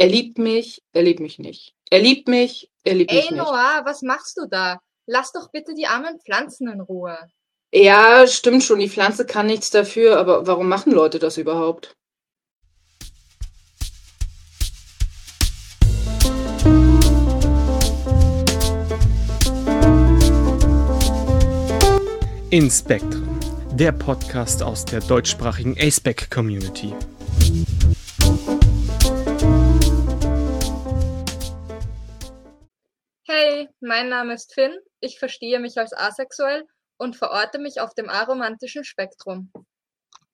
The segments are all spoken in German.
Er liebt mich, er liebt mich nicht. Er liebt mich, er liebt mich Ey, nicht. Noah, was machst du da? Lass doch bitte die armen Pflanzen in Ruhe. Ja, stimmt schon, die Pflanze kann nichts dafür, aber warum machen Leute das überhaupt? In Spectrum, der Podcast aus der deutschsprachigen ASPEC Community. Mein Name ist Finn, ich verstehe mich als asexuell und verorte mich auf dem aromantischen Spektrum.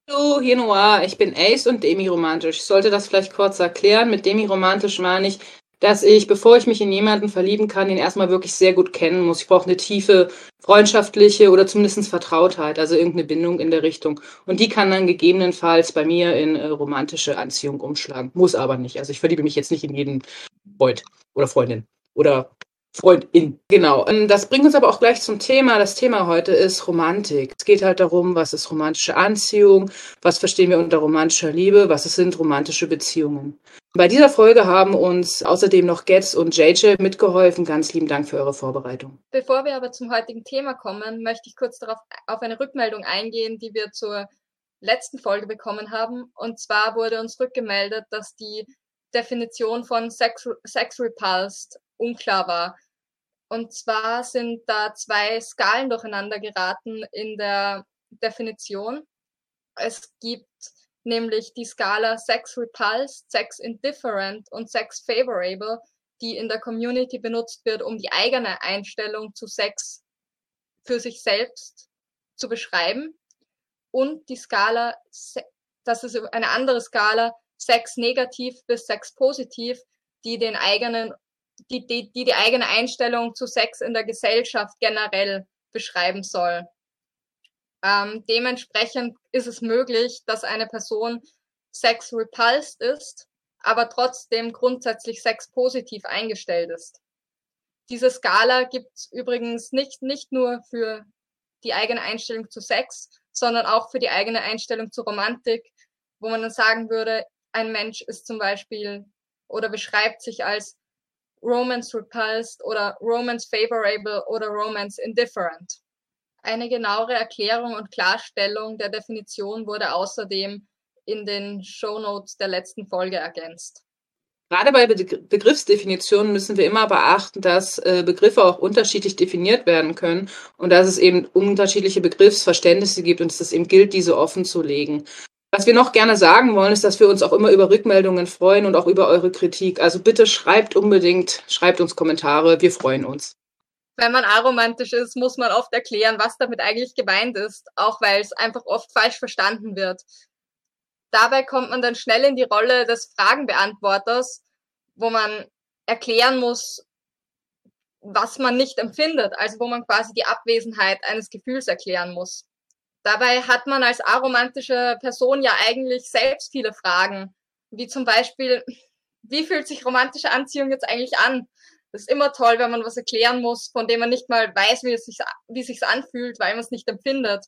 Hallo, hier Noir, ich bin Ace und demiromantisch. Ich sollte das vielleicht kurz erklären. Mit demiromantisch meine ich, dass ich, bevor ich mich in jemanden verlieben kann, ihn erstmal wirklich sehr gut kennen muss. Ich brauche eine tiefe freundschaftliche oder zumindest Vertrautheit, also irgendeine Bindung in der Richtung. Und die kann dann gegebenenfalls bei mir in äh, romantische Anziehung umschlagen. Muss aber nicht. Also ich verliebe mich jetzt nicht in jeden Freund oder Freundin oder Freundin. Genau. Ähm, Das bringt uns aber auch gleich zum Thema. Das Thema heute ist Romantik. Es geht halt darum, was ist romantische Anziehung, was verstehen wir unter romantischer Liebe, was sind romantische Beziehungen. Bei dieser Folge haben uns außerdem noch Getz und JJ mitgeholfen. Ganz lieben Dank für eure Vorbereitung. Bevor wir aber zum heutigen Thema kommen, möchte ich kurz darauf auf eine Rückmeldung eingehen, die wir zur letzten Folge bekommen haben. Und zwar wurde uns rückgemeldet, dass die Definition von Sex, Sex Repulsed unklar war. Und zwar sind da zwei Skalen durcheinander geraten in der Definition. Es gibt nämlich die Skala Sex Repulsed, Sex Indifferent und Sex Favorable, die in der Community benutzt wird, um die eigene Einstellung zu Sex für sich selbst zu beschreiben. Und die Skala, das ist eine andere Skala, Sex negativ bis Sex positiv, die den eigenen, die, die, die die eigene Einstellung zu Sex in der Gesellschaft generell beschreiben soll. Ähm, dementsprechend ist es möglich, dass eine Person sex repulsed ist, aber trotzdem grundsätzlich sexpositiv eingestellt ist. Diese Skala gibt's übrigens nicht, nicht nur für die eigene Einstellung zu Sex, sondern auch für die eigene Einstellung zu Romantik, wo man dann sagen würde, ein Mensch ist zum Beispiel oder beschreibt sich als Romance repulsed oder Romance favorable oder Romance indifferent. Eine genauere Erklärung und Klarstellung der Definition wurde außerdem in den Shownotes der letzten Folge ergänzt. Gerade bei Be Begriffsdefinitionen müssen wir immer beachten, dass äh, Begriffe auch unterschiedlich definiert werden können und dass es eben unterschiedliche Begriffsverständnisse gibt und dass es eben gilt, diese offen zu legen. Was wir noch gerne sagen wollen, ist, dass wir uns auch immer über Rückmeldungen freuen und auch über eure Kritik. Also bitte schreibt unbedingt, schreibt uns Kommentare, wir freuen uns. Wenn man aromantisch ist, muss man oft erklären, was damit eigentlich gemeint ist, auch weil es einfach oft falsch verstanden wird. Dabei kommt man dann schnell in die Rolle des Fragenbeantworters, wo man erklären muss, was man nicht empfindet, also wo man quasi die Abwesenheit eines Gefühls erklären muss. Dabei hat man als aromantische Person ja eigentlich selbst viele Fragen, wie zum Beispiel, wie fühlt sich romantische Anziehung jetzt eigentlich an? Das ist immer toll, wenn man was erklären muss, von dem man nicht mal weiß, wie es sich, wie es anfühlt, weil man es nicht empfindet.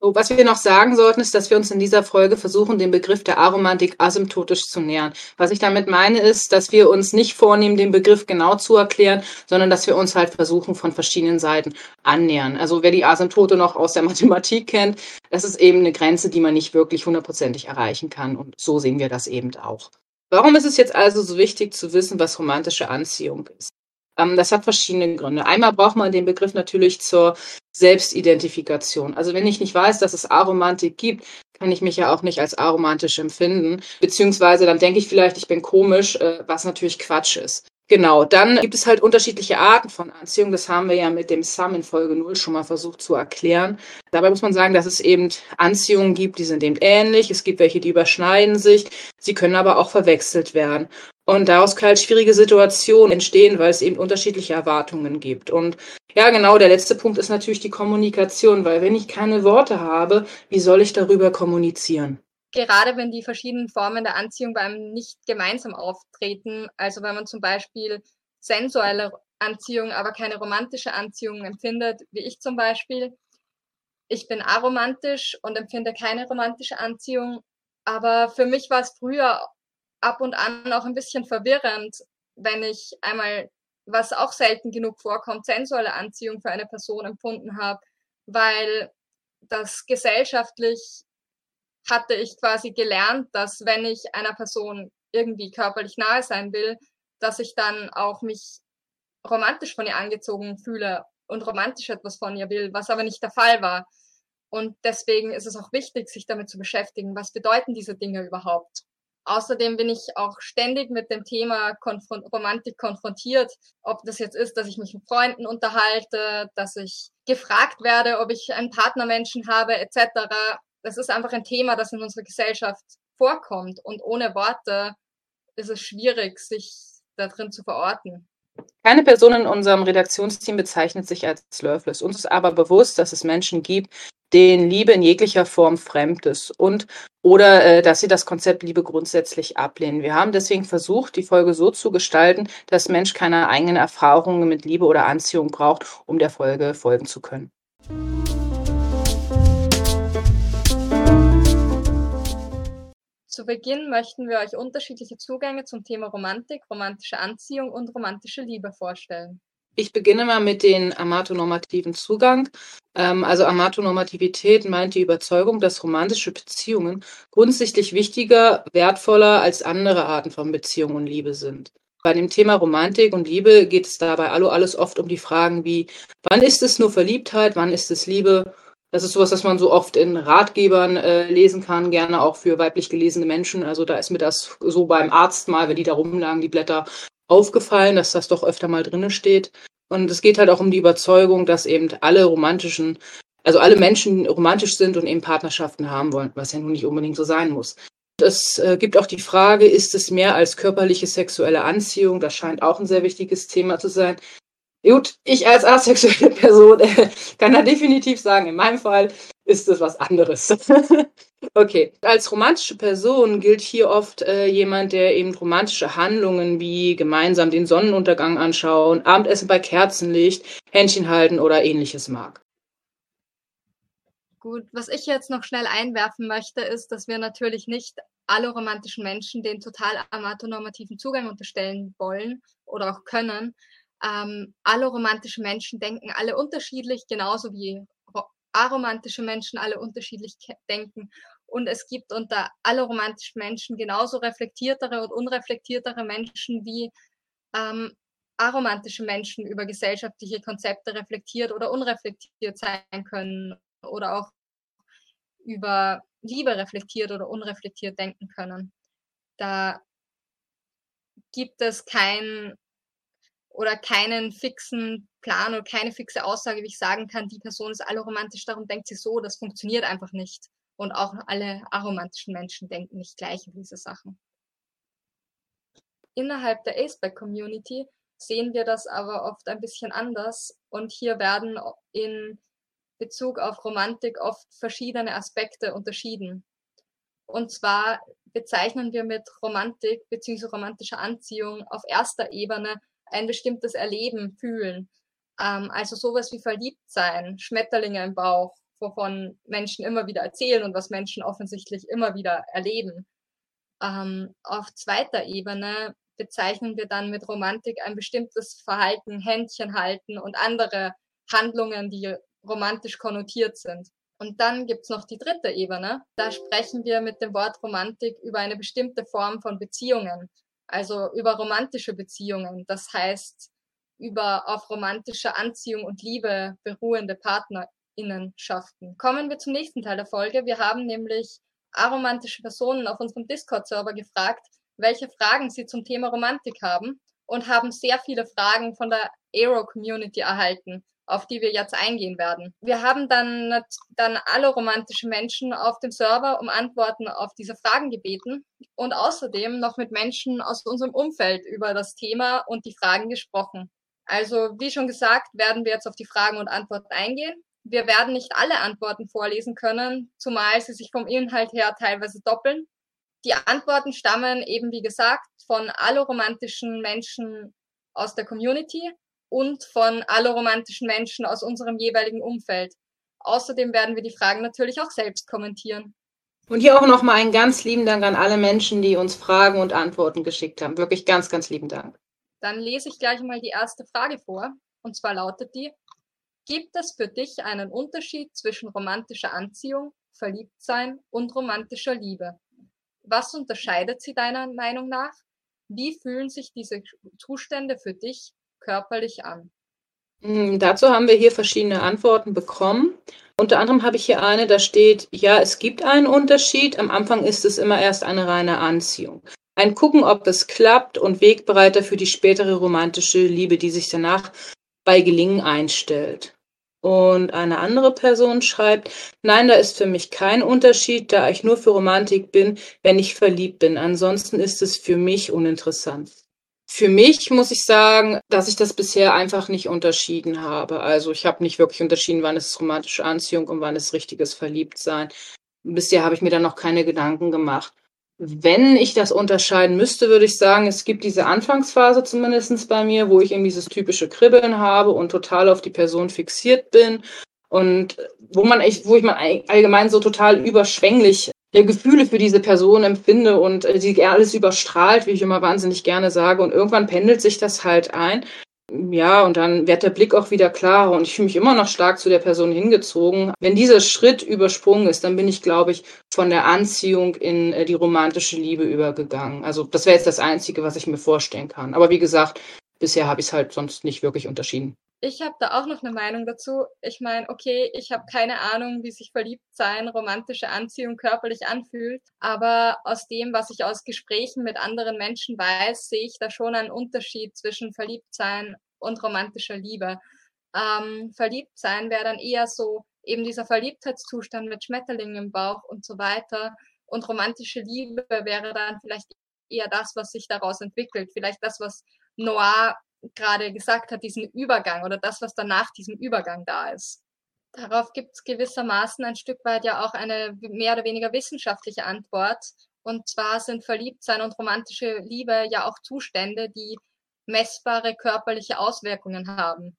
So, was wir noch sagen sollten, ist, dass wir uns in dieser Folge versuchen, dem Begriff der Aromantik asymptotisch zu nähern. Was ich damit meine, ist, dass wir uns nicht vornehmen, den Begriff genau zu erklären, sondern dass wir uns halt versuchen, von verschiedenen Seiten annähern. Also wer die Asymptote noch aus der Mathematik kennt, das ist eben eine Grenze, die man nicht wirklich hundertprozentig erreichen kann. Und so sehen wir das eben auch. Warum ist es jetzt also so wichtig zu wissen, was romantische Anziehung ist? Ähm, das hat verschiedene Gründe. Einmal braucht man den Begriff natürlich zur Selbstidentifikation. Also wenn ich nicht weiß, dass es Aromantik gibt, kann ich mich ja auch nicht als aromantisch empfinden. Beziehungsweise dann denke ich vielleicht, ich bin komisch, äh, was natürlich Quatsch ist. Genau, dann gibt es halt unterschiedliche Arten von Anziehung. Das haben wir ja mit dem Sum in Folge 0 schon mal versucht zu erklären. Dabei muss man sagen, dass es eben Anziehungen gibt, die sind eben ähnlich. Es gibt welche, die überschneiden sich. Sie können aber auch verwechselt werden. Und daraus können halt schwierige Situationen entstehen, weil es eben unterschiedliche Erwartungen gibt. Und ja, genau, der letzte Punkt ist natürlich die Kommunikation, weil wenn ich keine Worte habe, wie soll ich darüber kommunizieren? Gerade wenn die verschiedenen Formen der Anziehung bei einem nicht gemeinsam auftreten, also wenn man zum Beispiel sensuelle Anziehung, aber keine romantische Anziehung empfindet, wie ich zum Beispiel. Ich bin aromantisch und empfinde keine romantische Anziehung, aber für mich war es früher ab und an auch ein bisschen verwirrend, wenn ich einmal, was auch selten genug vorkommt, sensuelle Anziehung für eine Person empfunden habe, weil das gesellschaftlich hatte ich quasi gelernt, dass wenn ich einer Person irgendwie körperlich nahe sein will, dass ich dann auch mich romantisch von ihr angezogen fühle und romantisch etwas von ihr will, was aber nicht der Fall war. Und deswegen ist es auch wichtig, sich damit zu beschäftigen. Was bedeuten diese Dinge überhaupt? Außerdem bin ich auch ständig mit dem Thema Konfron Romantik konfrontiert, ob das jetzt ist, dass ich mich mit Freunden unterhalte, dass ich gefragt werde, ob ich einen Partnermenschen habe, etc. Das ist einfach ein Thema, das in unserer Gesellschaft vorkommt. Und ohne Worte ist es schwierig, sich da drin zu verorten. Keine Person in unserem Redaktionsteam bezeichnet sich als Loveless. Uns ist aber bewusst, dass es Menschen gibt, denen Liebe in jeglicher Form fremd ist und oder äh, dass sie das Konzept Liebe grundsätzlich ablehnen. Wir haben deswegen versucht, die Folge so zu gestalten, dass Mensch keine eigenen Erfahrungen mit Liebe oder Anziehung braucht, um der Folge folgen zu können. Zu Beginn möchten wir euch unterschiedliche Zugänge zum Thema Romantik, romantische Anziehung und romantische Liebe vorstellen. Ich beginne mal mit den amatonormativen Zugang. Ähm, also Amatonormativität meint die Überzeugung, dass romantische Beziehungen grundsätzlich wichtiger, wertvoller als andere Arten von Beziehung und Liebe sind. Bei dem Thema Romantik und Liebe geht es dabei allo alles oft um die Fragen wie, wann ist es nur Verliebtheit, wann ist es Liebe? Das ist sowas, das man so oft in Ratgebern äh, lesen kann, gerne auch für weiblich gelesene Menschen. Also da ist mir das so beim Arzt mal, wenn die da rumlagen, die Blätter, aufgefallen, dass das doch öfter mal drinne steht. Und es geht halt auch um die Überzeugung, dass eben alle romantischen, also alle Menschen romantisch sind und eben Partnerschaften haben wollen, was ja nun nicht unbedingt so sein muss. Es äh, gibt auch die Frage, ist es mehr als körperliche sexuelle Anziehung? Das scheint auch ein sehr wichtiges Thema zu sein. Gut, ich als asexuelle Person äh, kann da definitiv sagen, in meinem Fall ist es was anderes. okay, als romantische Person gilt hier oft äh, jemand, der eben romantische Handlungen wie gemeinsam den Sonnenuntergang anschauen, Abendessen bei Kerzenlicht, Händchen halten oder ähnliches mag. Gut, was ich jetzt noch schnell einwerfen möchte, ist, dass wir natürlich nicht alle romantischen Menschen den total amatonormativen Zugang unterstellen wollen oder auch können ähm, alle romantischen Menschen denken alle unterschiedlich, genauso wie aromantische Menschen alle unterschiedlich denken. Und es gibt unter alle romantischen Menschen genauso reflektiertere und unreflektiertere Menschen wie ähm, aromantische Menschen über gesellschaftliche Konzepte reflektiert oder unreflektiert sein können oder auch über Liebe reflektiert oder unreflektiert denken können. Da gibt es kein oder keinen fixen Plan oder keine fixe Aussage, wie ich sagen kann, die Person ist alloromantisch, darum denkt sie so, das funktioniert einfach nicht. Und auch alle aromantischen Menschen denken nicht gleich über diese Sachen. Innerhalb der Aceback-Community sehen wir das aber oft ein bisschen anders und hier werden in Bezug auf Romantik oft verschiedene Aspekte unterschieden. Und zwar bezeichnen wir mit Romantik bzw. romantischer Anziehung auf erster Ebene ein bestimmtes Erleben fühlen. Ähm, also sowas wie verliebt sein, Schmetterlinge im Bauch, wovon Menschen immer wieder erzählen und was Menschen offensichtlich immer wieder erleben. Ähm, auf zweiter Ebene bezeichnen wir dann mit Romantik ein bestimmtes Verhalten, Händchen halten und andere Handlungen, die romantisch konnotiert sind. Und dann gibt's noch die dritte Ebene. Da sprechen wir mit dem Wort Romantik über eine bestimmte Form von Beziehungen also über romantische Beziehungen, das heißt über auf romantische Anziehung und Liebe beruhende Partnerinnenschaften. Kommen wir zum nächsten Teil der Folge. Wir haben nämlich aromantische Personen auf unserem Discord-Server gefragt, welche Fragen sie zum Thema Romantik haben und haben sehr viele Fragen von der Aero-Community erhalten auf die wir jetzt eingehen werden. Wir haben dann, dann alle romantischen Menschen auf dem Server um Antworten auf diese Fragen gebeten und außerdem noch mit Menschen aus unserem Umfeld über das Thema und die Fragen gesprochen. Also, wie schon gesagt, werden wir jetzt auf die Fragen und Antworten eingehen. Wir werden nicht alle Antworten vorlesen können, zumal sie sich vom Inhalt her teilweise doppeln. Die Antworten stammen eben, wie gesagt, von alloromantischen Menschen aus der Community und von alloromantischen Menschen aus unserem jeweiligen Umfeld. Außerdem werden wir die Fragen natürlich auch selbst kommentieren. Und hier auch nochmal einen ganz lieben Dank an alle Menschen, die uns Fragen und Antworten geschickt haben. Wirklich ganz, ganz lieben Dank. Dann lese ich gleich mal die erste Frage vor. Und zwar lautet die, gibt es für dich einen Unterschied zwischen romantischer Anziehung, Verliebtsein und romantischer Liebe? Was unterscheidet sie deiner Meinung nach? Wie fühlen sich diese Zustände für dich körperlich an? Hm, dazu haben wir hier verschiedene Antworten bekommen. Unter anderem habe ich hier eine, da steht, ja, es gibt einen Unterschied. Am Anfang ist es immer erst eine reine Anziehung. Ein Gucken, ob es klappt und Wegbereiter für die spätere romantische Liebe, die sich danach bei Gelingen einstellt. Und eine andere Person schreibt, nein, da ist für mich kein Unterschied, da ich nur für Romantik bin, wenn ich verliebt bin. Ansonsten ist es für mich uninteressant. Für mich muss ich sagen, dass ich das bisher einfach nicht unterschieden habe. Also ich habe nicht wirklich unterschieden, wann ist es romantische Anziehung und wann ist richtiges Verliebtsein. Bisher habe ich mir da noch keine Gedanken gemacht. Wenn ich das unterscheiden müsste, würde ich sagen, es gibt diese Anfangsphase zumindestens bei mir, wo ich eben dieses typische Kribbeln habe und total auf die Person fixiert bin und wo man echt, wo ich man allgemein so total überschwänglich ja, Gefühle für diese Person empfinde und äh, alles überstrahlt, wie ich immer wahnsinnig gerne sage. Und irgendwann pendelt sich das halt ein. Ja, und dann wird der Blick auch wieder klarer und ich fühle mich immer noch stark zu der Person hingezogen. Wenn dieser Schritt übersprungen ist, dann bin ich, glaube ich, von der Anziehung in äh, die romantische Liebe übergegangen. Also das wäre jetzt das Einzige, was ich mir vorstellen kann. Aber wie gesagt, bisher habe ich es halt sonst nicht wirklich unterschieden ich habe da auch noch eine Meinung dazu. Ich meine, okay, ich habe keine Ahnung, wie sich verliebt sein, romantische Anziehung körperlich anfühlt, aber aus dem, was ich aus Gesprächen mit anderen Menschen weiß, sehe ich da schon einen Unterschied zwischen Verliebtsein und romantischer Liebe. Ähm, Verliebtsein wäre dann eher so eben dieser Verliebtheitszustand mit Schmetterlingen im Bauch und so weiter. Und romantische Liebe wäre dann vielleicht eher das, was sich daraus entwickelt. Vielleicht das, was Noir gerade gesagt hat, diesen Übergang oder das, was dann nach diesem Übergang da ist. Darauf gibt es gewissermaßen ein Stück weit ja auch eine mehr oder weniger wissenschaftliche Antwort. Und zwar sind Verliebtsein und romantische Liebe ja auch Zustände, die messbare körperliche Auswirkungen haben.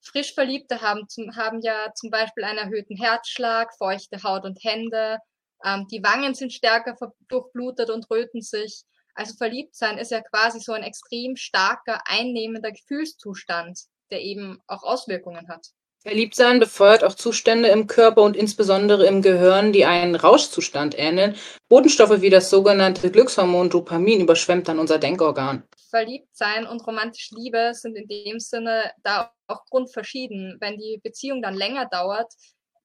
Frisch Verliebte haben, zum, haben ja zum Beispiel einen erhöhten Herzschlag, feuchte Haut und Hände, ähm, die Wangen sind stärker durchblutet und röten sich. Also verliebt sein ist ja quasi so ein extrem starker, einnehmender Gefühlszustand, der eben auch Auswirkungen hat. Verliebtsein befeuert auch Zustände im Körper und insbesondere im Gehirn, die einen Rauschzustand ähneln. Botenstoffe wie das sogenannte Glückshormon Dopamin überschwemmt dann unser Denkorgan. Verliebtsein und romantische Liebe sind in dem Sinne da auch grundverschieden. Wenn die Beziehung dann länger dauert,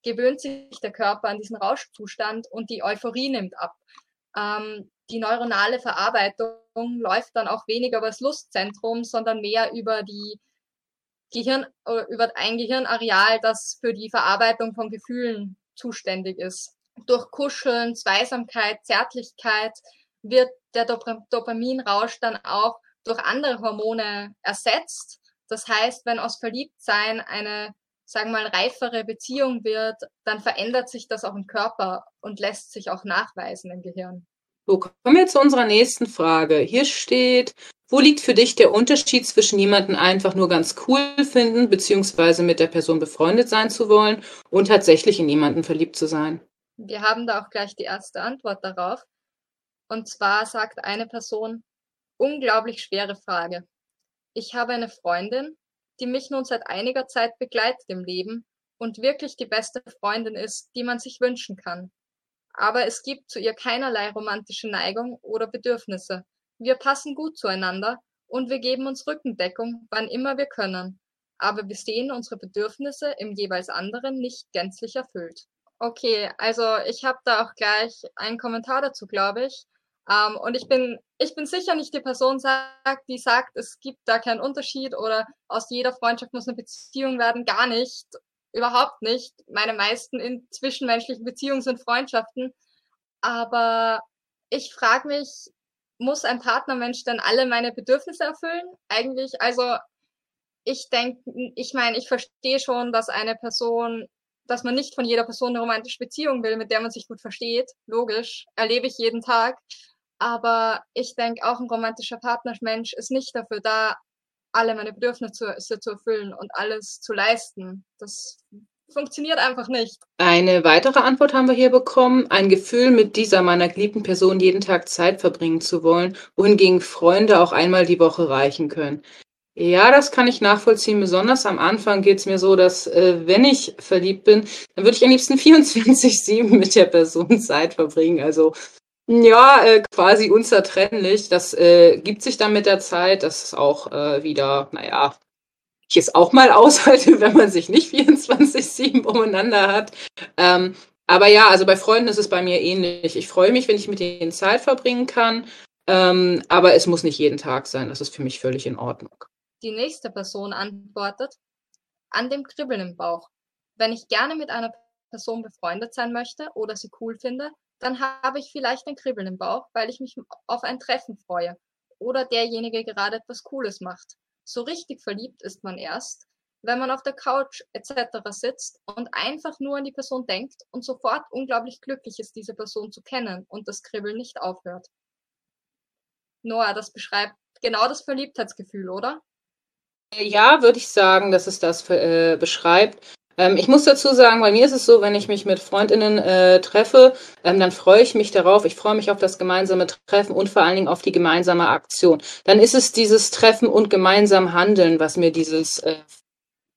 gewöhnt sich der Körper an diesen Rauschzustand und die Euphorie nimmt ab. Ähm, die neuronale Verarbeitung läuft dann auch weniger über das Lustzentrum, sondern mehr über die Gehirn, äh, über ein Gehirnareal, das für die Verarbeitung von Gefühlen zuständig ist. Durch Kuscheln, Zweisamkeit, Zärtlichkeit wird der Dop Dopaminrausch dann auch durch andere Hormone ersetzt. Das heißt, wenn aus Verliebtsein eine, sagen wir mal, reifere Beziehung wird, dann verändert sich das auch im Körper und lässt sich auch nachweisen im Gehirn. So, kommen wir zu unserer nächsten Frage. Hier steht, wo liegt für dich der Unterschied zwischen jemanden einfach nur ganz cool finden, beziehungsweise mit der Person befreundet sein zu wollen und tatsächlich in jemanden verliebt zu sein? Wir haben da auch gleich die erste Antwort darauf. Und zwar sagt eine Person, unglaublich schwere Frage. Ich habe eine Freundin, die mich nun seit einiger Zeit begleitet im Leben und wirklich die beste Freundin ist, die man sich wünschen kann aber es gibt zu ihr keinerlei romantische Neigung oder Bedürfnisse. Wir passen gut zueinander und wir geben uns Rückendeckung, wann immer wir können. Aber wir sehen unsere Bedürfnisse im jeweils anderen nicht gänzlich erfüllt. Okay, also ich habe da auch gleich einen Kommentar dazu, glaube ich. Ähm, und ich bin, ich bin sicher nicht die Person, sagt, die sagt, es gibt da keinen Unterschied oder aus jeder Freundschaft muss eine Beziehung werden. Gar nicht überhaupt nicht. Meine meisten in zwischenmenschlichen Beziehungen sind Freundschaften. Aber ich frage mich, muss ein Partnermensch dann alle meine Bedürfnisse erfüllen? Eigentlich, also ich denke, ich meine, ich verstehe schon, dass eine Person, dass man nicht von jeder Person eine romantische Beziehung will, mit der man sich gut versteht. Logisch, erlebe ich jeden Tag. Aber ich denke, auch ein romantischer Partnermensch ist nicht dafür da, alle meine Bedürfnisse zu, erfüllen und alles zu leisten. Das funktioniert einfach nicht. Eine weitere Antwort haben wir hier bekommen. Ein Gefühl, mit dieser meiner geliebten Person jeden Tag Zeit verbringen zu wollen, wohingegen Freunde auch einmal die Woche reichen können. Ja, das kann ich nachvollziehen. Besonders am Anfang geht es mir so, dass äh, wenn ich verliebt bin, dann würde ich am liebsten 24-7 mit der Person Zeit verbringen. Also ja, äh, quasi unzertrennlich. Das äh, gibt sich dann mit der Zeit. Das ist auch äh, wieder, naja, ich es auch mal aushalte, wenn man sich nicht 24-7 umeinander hat. Ähm, aber ja, also bei Freunden ist es bei mir ähnlich. Ich freue mich, wenn ich mit denen Zeit verbringen kann. Ähm, aber es muss nicht jeden Tag sein. Das ist für mich völlig in Ordnung. Die nächste Person antwortet, an dem Kribbeln im Bauch. Wenn ich gerne mit einer Person befreundet sein möchte oder sie cool finde, dann habe ich vielleicht ein Kribbeln im Bauch, weil ich mich auf ein Treffen freue oder derjenige gerade etwas Cooles macht. So richtig verliebt ist man erst, wenn man auf der Couch etc. sitzt und einfach nur an die Person denkt und sofort unglaublich glücklich ist, diese Person zu kennen und das Kribbeln nicht aufhört. Noah, das beschreibt genau das Verliebtheitsgefühl, oder? Ja, würde ich sagen, dass es das äh, beschreibt. Ähm, ich muss dazu sagen, bei mir ist es so, wenn ich mich mit Freundinnen äh, treffe, ähm, dann freue ich mich darauf. Ich freue mich auf das gemeinsame Treffen und vor allen Dingen auf die gemeinsame Aktion. Dann ist es dieses Treffen und gemeinsam Handeln, was mir dieses äh,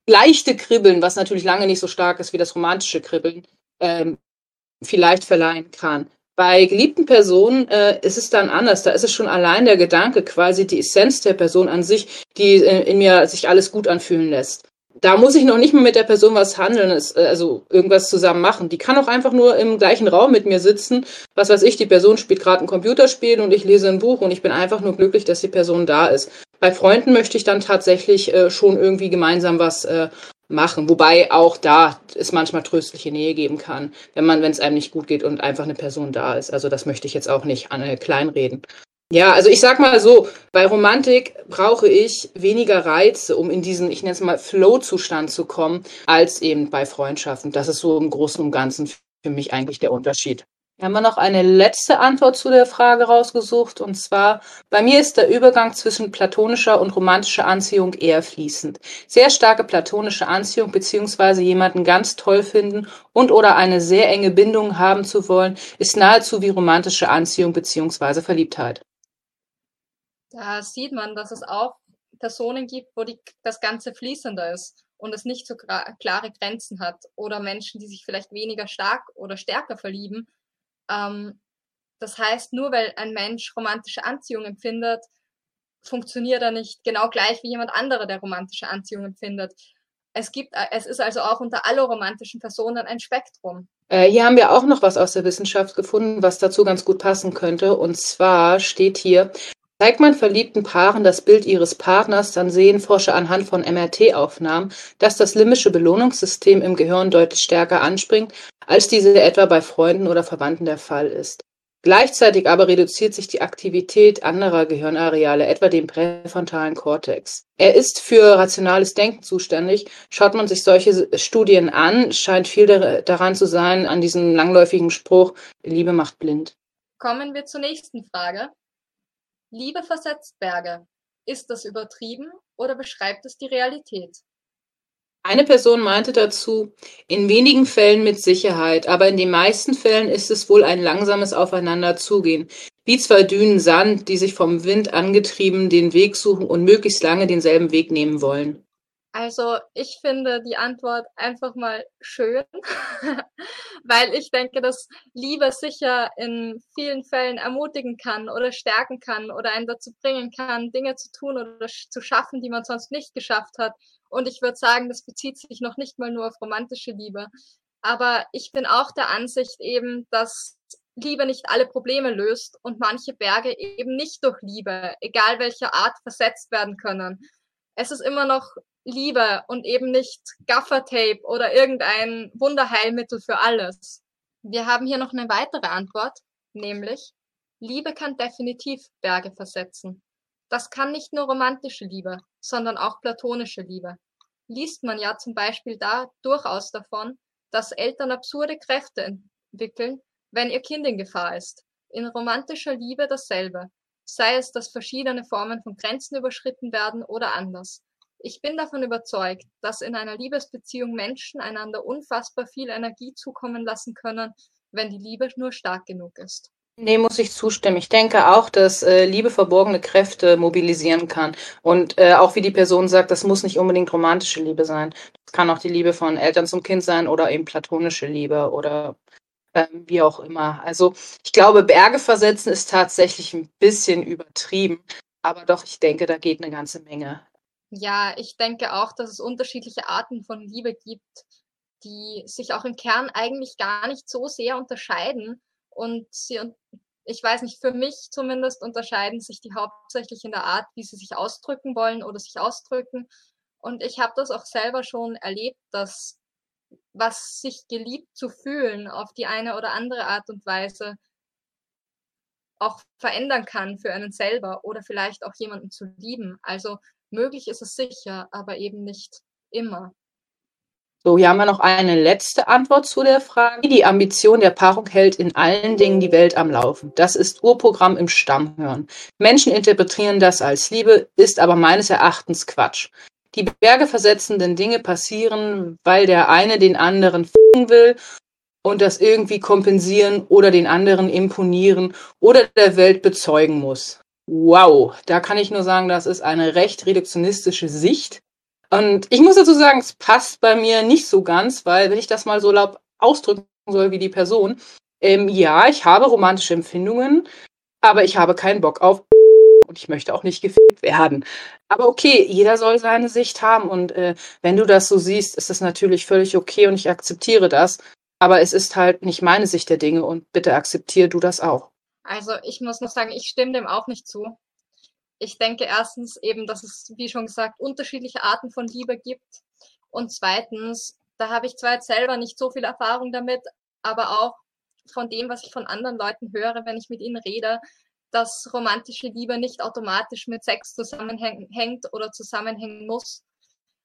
leichte Kribbeln, was natürlich lange nicht so stark ist wie das romantische Kribbeln, ähm, vielleicht verleihen kann. Bei geliebten Personen äh, ist es dann anders. Da ist es schon allein der Gedanke, quasi die Essenz der Person an sich, die äh, in mir sich alles gut anfühlen lässt. Da muss ich noch nicht mal mit der Person was handeln, äh, also irgendwas zusammen machen. Die kann auch einfach nur im gleichen Raum mit mir sitzen. Was weiß ich, die Person spielt gerade ein Computerspiel und ich lese ein Buch und ich bin einfach nur glücklich, dass die Person da ist. Bei Freunden möchte ich dann tatsächlich äh, schon irgendwie gemeinsam was äh, machen. Wobei auch da es manchmal tröstliche Nähe geben kann, wenn man, wenn es einem nicht gut geht und einfach eine Person da ist. Also das möchte ich jetzt auch nicht an, äh, kleinreden. Ja, also ich sag mal so, bei Romantik brauche ich weniger Reize, um in diesen, ich nenne es mal, Flow-Zustand zu kommen, als eben bei Freundschaften. Das ist so im Großen und Ganzen für mich eigentlich der Unterschied. Wir haben noch eine letzte Antwort zu der Frage rausgesucht. Und zwar, bei mir ist der Übergang zwischen platonischer und romantischer Anziehung eher fließend. Sehr starke platonische Anziehung beziehungsweise jemanden ganz toll finden und oder eine sehr enge Bindung haben zu wollen, ist nahezu wie romantische Anziehung beziehungsweise Verliebtheit. Da sieht man, dass es auch Personen gibt, wo die, das Ganze fließender ist und es nicht so klare Grenzen hat. Oder Menschen, die sich vielleicht weniger stark oder stärker verlieben, ähm, das heißt, nur weil ein Mensch romantische Anziehung empfindet, funktioniert er nicht genau gleich wie jemand anderer, der romantische Anziehung empfindet. Es gibt, äh, es ist also auch unter aller romantischen Personen ein Spektrum. Äh, hier haben wir auch noch was aus der Wissenschaft gefunden, was dazu ganz gut passen könnte. Und zwar steht hier, Zeigt man verliebten Paaren das Bild ihres Partners, dann sehen Forscher anhand von MRT-Aufnahmen, dass das limbische Belohnungssystem im Gehirn deutlich stärker anspringt, als diese etwa bei Freunden oder Verwandten der Fall ist. Gleichzeitig aber reduziert sich die Aktivität anderer Gehirnareale, etwa dem präfrontalen Kortex. Er ist für rationales Denken zuständig. Schaut man sich solche Studien an, scheint viel daran zu sein, an diesem langläufigen Spruch, Liebe macht blind. Kommen wir zur nächsten Frage. Liebe versetzt Berge. Ist das übertrieben oder beschreibt es die Realität? Eine Person meinte dazu, in wenigen Fällen mit Sicherheit, aber in den meisten Fällen ist es wohl ein langsames Aufeinanderzugehen, wie zwei Dünen Sand, die sich vom Wind angetrieben den Weg suchen und möglichst lange denselben Weg nehmen wollen. Also ich finde die Antwort einfach mal schön, weil ich denke, dass Liebe sicher in vielen Fällen ermutigen kann oder stärken kann oder einen dazu bringen kann, Dinge zu tun oder zu schaffen, die man sonst nicht geschafft hat. Und ich würde sagen, das bezieht sich noch nicht mal nur auf romantische Liebe. Aber ich bin auch der Ansicht eben, dass Liebe nicht alle Probleme löst und manche Berge eben nicht durch Liebe, egal welcher Art, versetzt werden können. Es ist immer noch Liebe und eben nicht Gaffertape oder irgendein Wunderheilmittel für alles. Wir haben hier noch eine weitere Antwort, nämlich Liebe kann definitiv Berge versetzen. Das kann nicht nur romantische Liebe, sondern auch platonische Liebe. Liest man ja zum Beispiel da durchaus davon, dass Eltern absurde Kräfte entwickeln, wenn ihr Kind in Gefahr ist. In romantischer Liebe dasselbe, sei es, dass verschiedene Formen von Grenzen überschritten werden oder anders. Ich bin davon überzeugt, dass in einer Liebesbeziehung Menschen einander unfassbar viel Energie zukommen lassen können, wenn die Liebe nur stark genug ist. Nee, muss ich zustimmen. Ich denke auch, dass äh, Liebe verborgene Kräfte mobilisieren kann. Und äh, auch wie die Person sagt, das muss nicht unbedingt romantische Liebe sein. Das kann auch die Liebe von Eltern zum Kind sein oder eben platonische Liebe oder äh, wie auch immer. Also ich glaube, Berge versetzen ist tatsächlich ein bisschen übertrieben. Aber doch, ich denke, da geht eine ganze Menge. Ja, ich denke auch, dass es unterschiedliche Arten von Liebe gibt, die sich auch im Kern eigentlich gar nicht so sehr unterscheiden und sie, ich weiß nicht, für mich zumindest unterscheiden sich die hauptsächlich in der Art, wie sie sich ausdrücken wollen oder sich ausdrücken. Und ich habe das auch selber schon erlebt, dass was sich geliebt zu fühlen auf die eine oder andere Art und Weise auch verändern kann für einen selber oder vielleicht auch jemanden zu lieben. Also möglich ist es sicher, aber eben nicht immer. So, hier haben wir noch eine letzte Antwort zu der Frage. Die Ambition der Paarung hält in allen Dingen die Welt am Laufen. Das ist Urprogramm im Stammhören. Menschen interpretieren das als Liebe, ist aber meines Erachtens Quatsch. Die Berge versetzenden Dinge passieren, weil der eine den anderen will und das irgendwie kompensieren oder den anderen imponieren oder der Welt bezeugen muss. Wow, da kann ich nur sagen, das ist eine recht reduktionistische Sicht und ich muss dazu sagen, es passt bei mir nicht so ganz, weil wenn ich das mal so laut ausdrücken soll wie die Person, ähm, ja, ich habe romantische Empfindungen, aber ich habe keinen Bock auf und ich möchte auch nicht gefickt werden. Aber okay, jeder soll seine Sicht haben und äh, wenn du das so siehst, ist das natürlich völlig okay und ich akzeptiere das. Aber es ist halt nicht meine Sicht der Dinge und bitte akzeptier du das auch. Also ich muss noch sagen, ich stimme dem auch nicht zu ich denke erstens eben, dass es, wie schon gesagt, unterschiedliche Arten von Liebe gibt. Und zweitens, da habe ich zwar jetzt selber nicht so viel Erfahrung damit, aber auch von dem, was ich von anderen Leuten höre, wenn ich mit ihnen rede, dass romantische Liebe nicht automatisch mit Sex zusammenhängt oder zusammenhängen muss.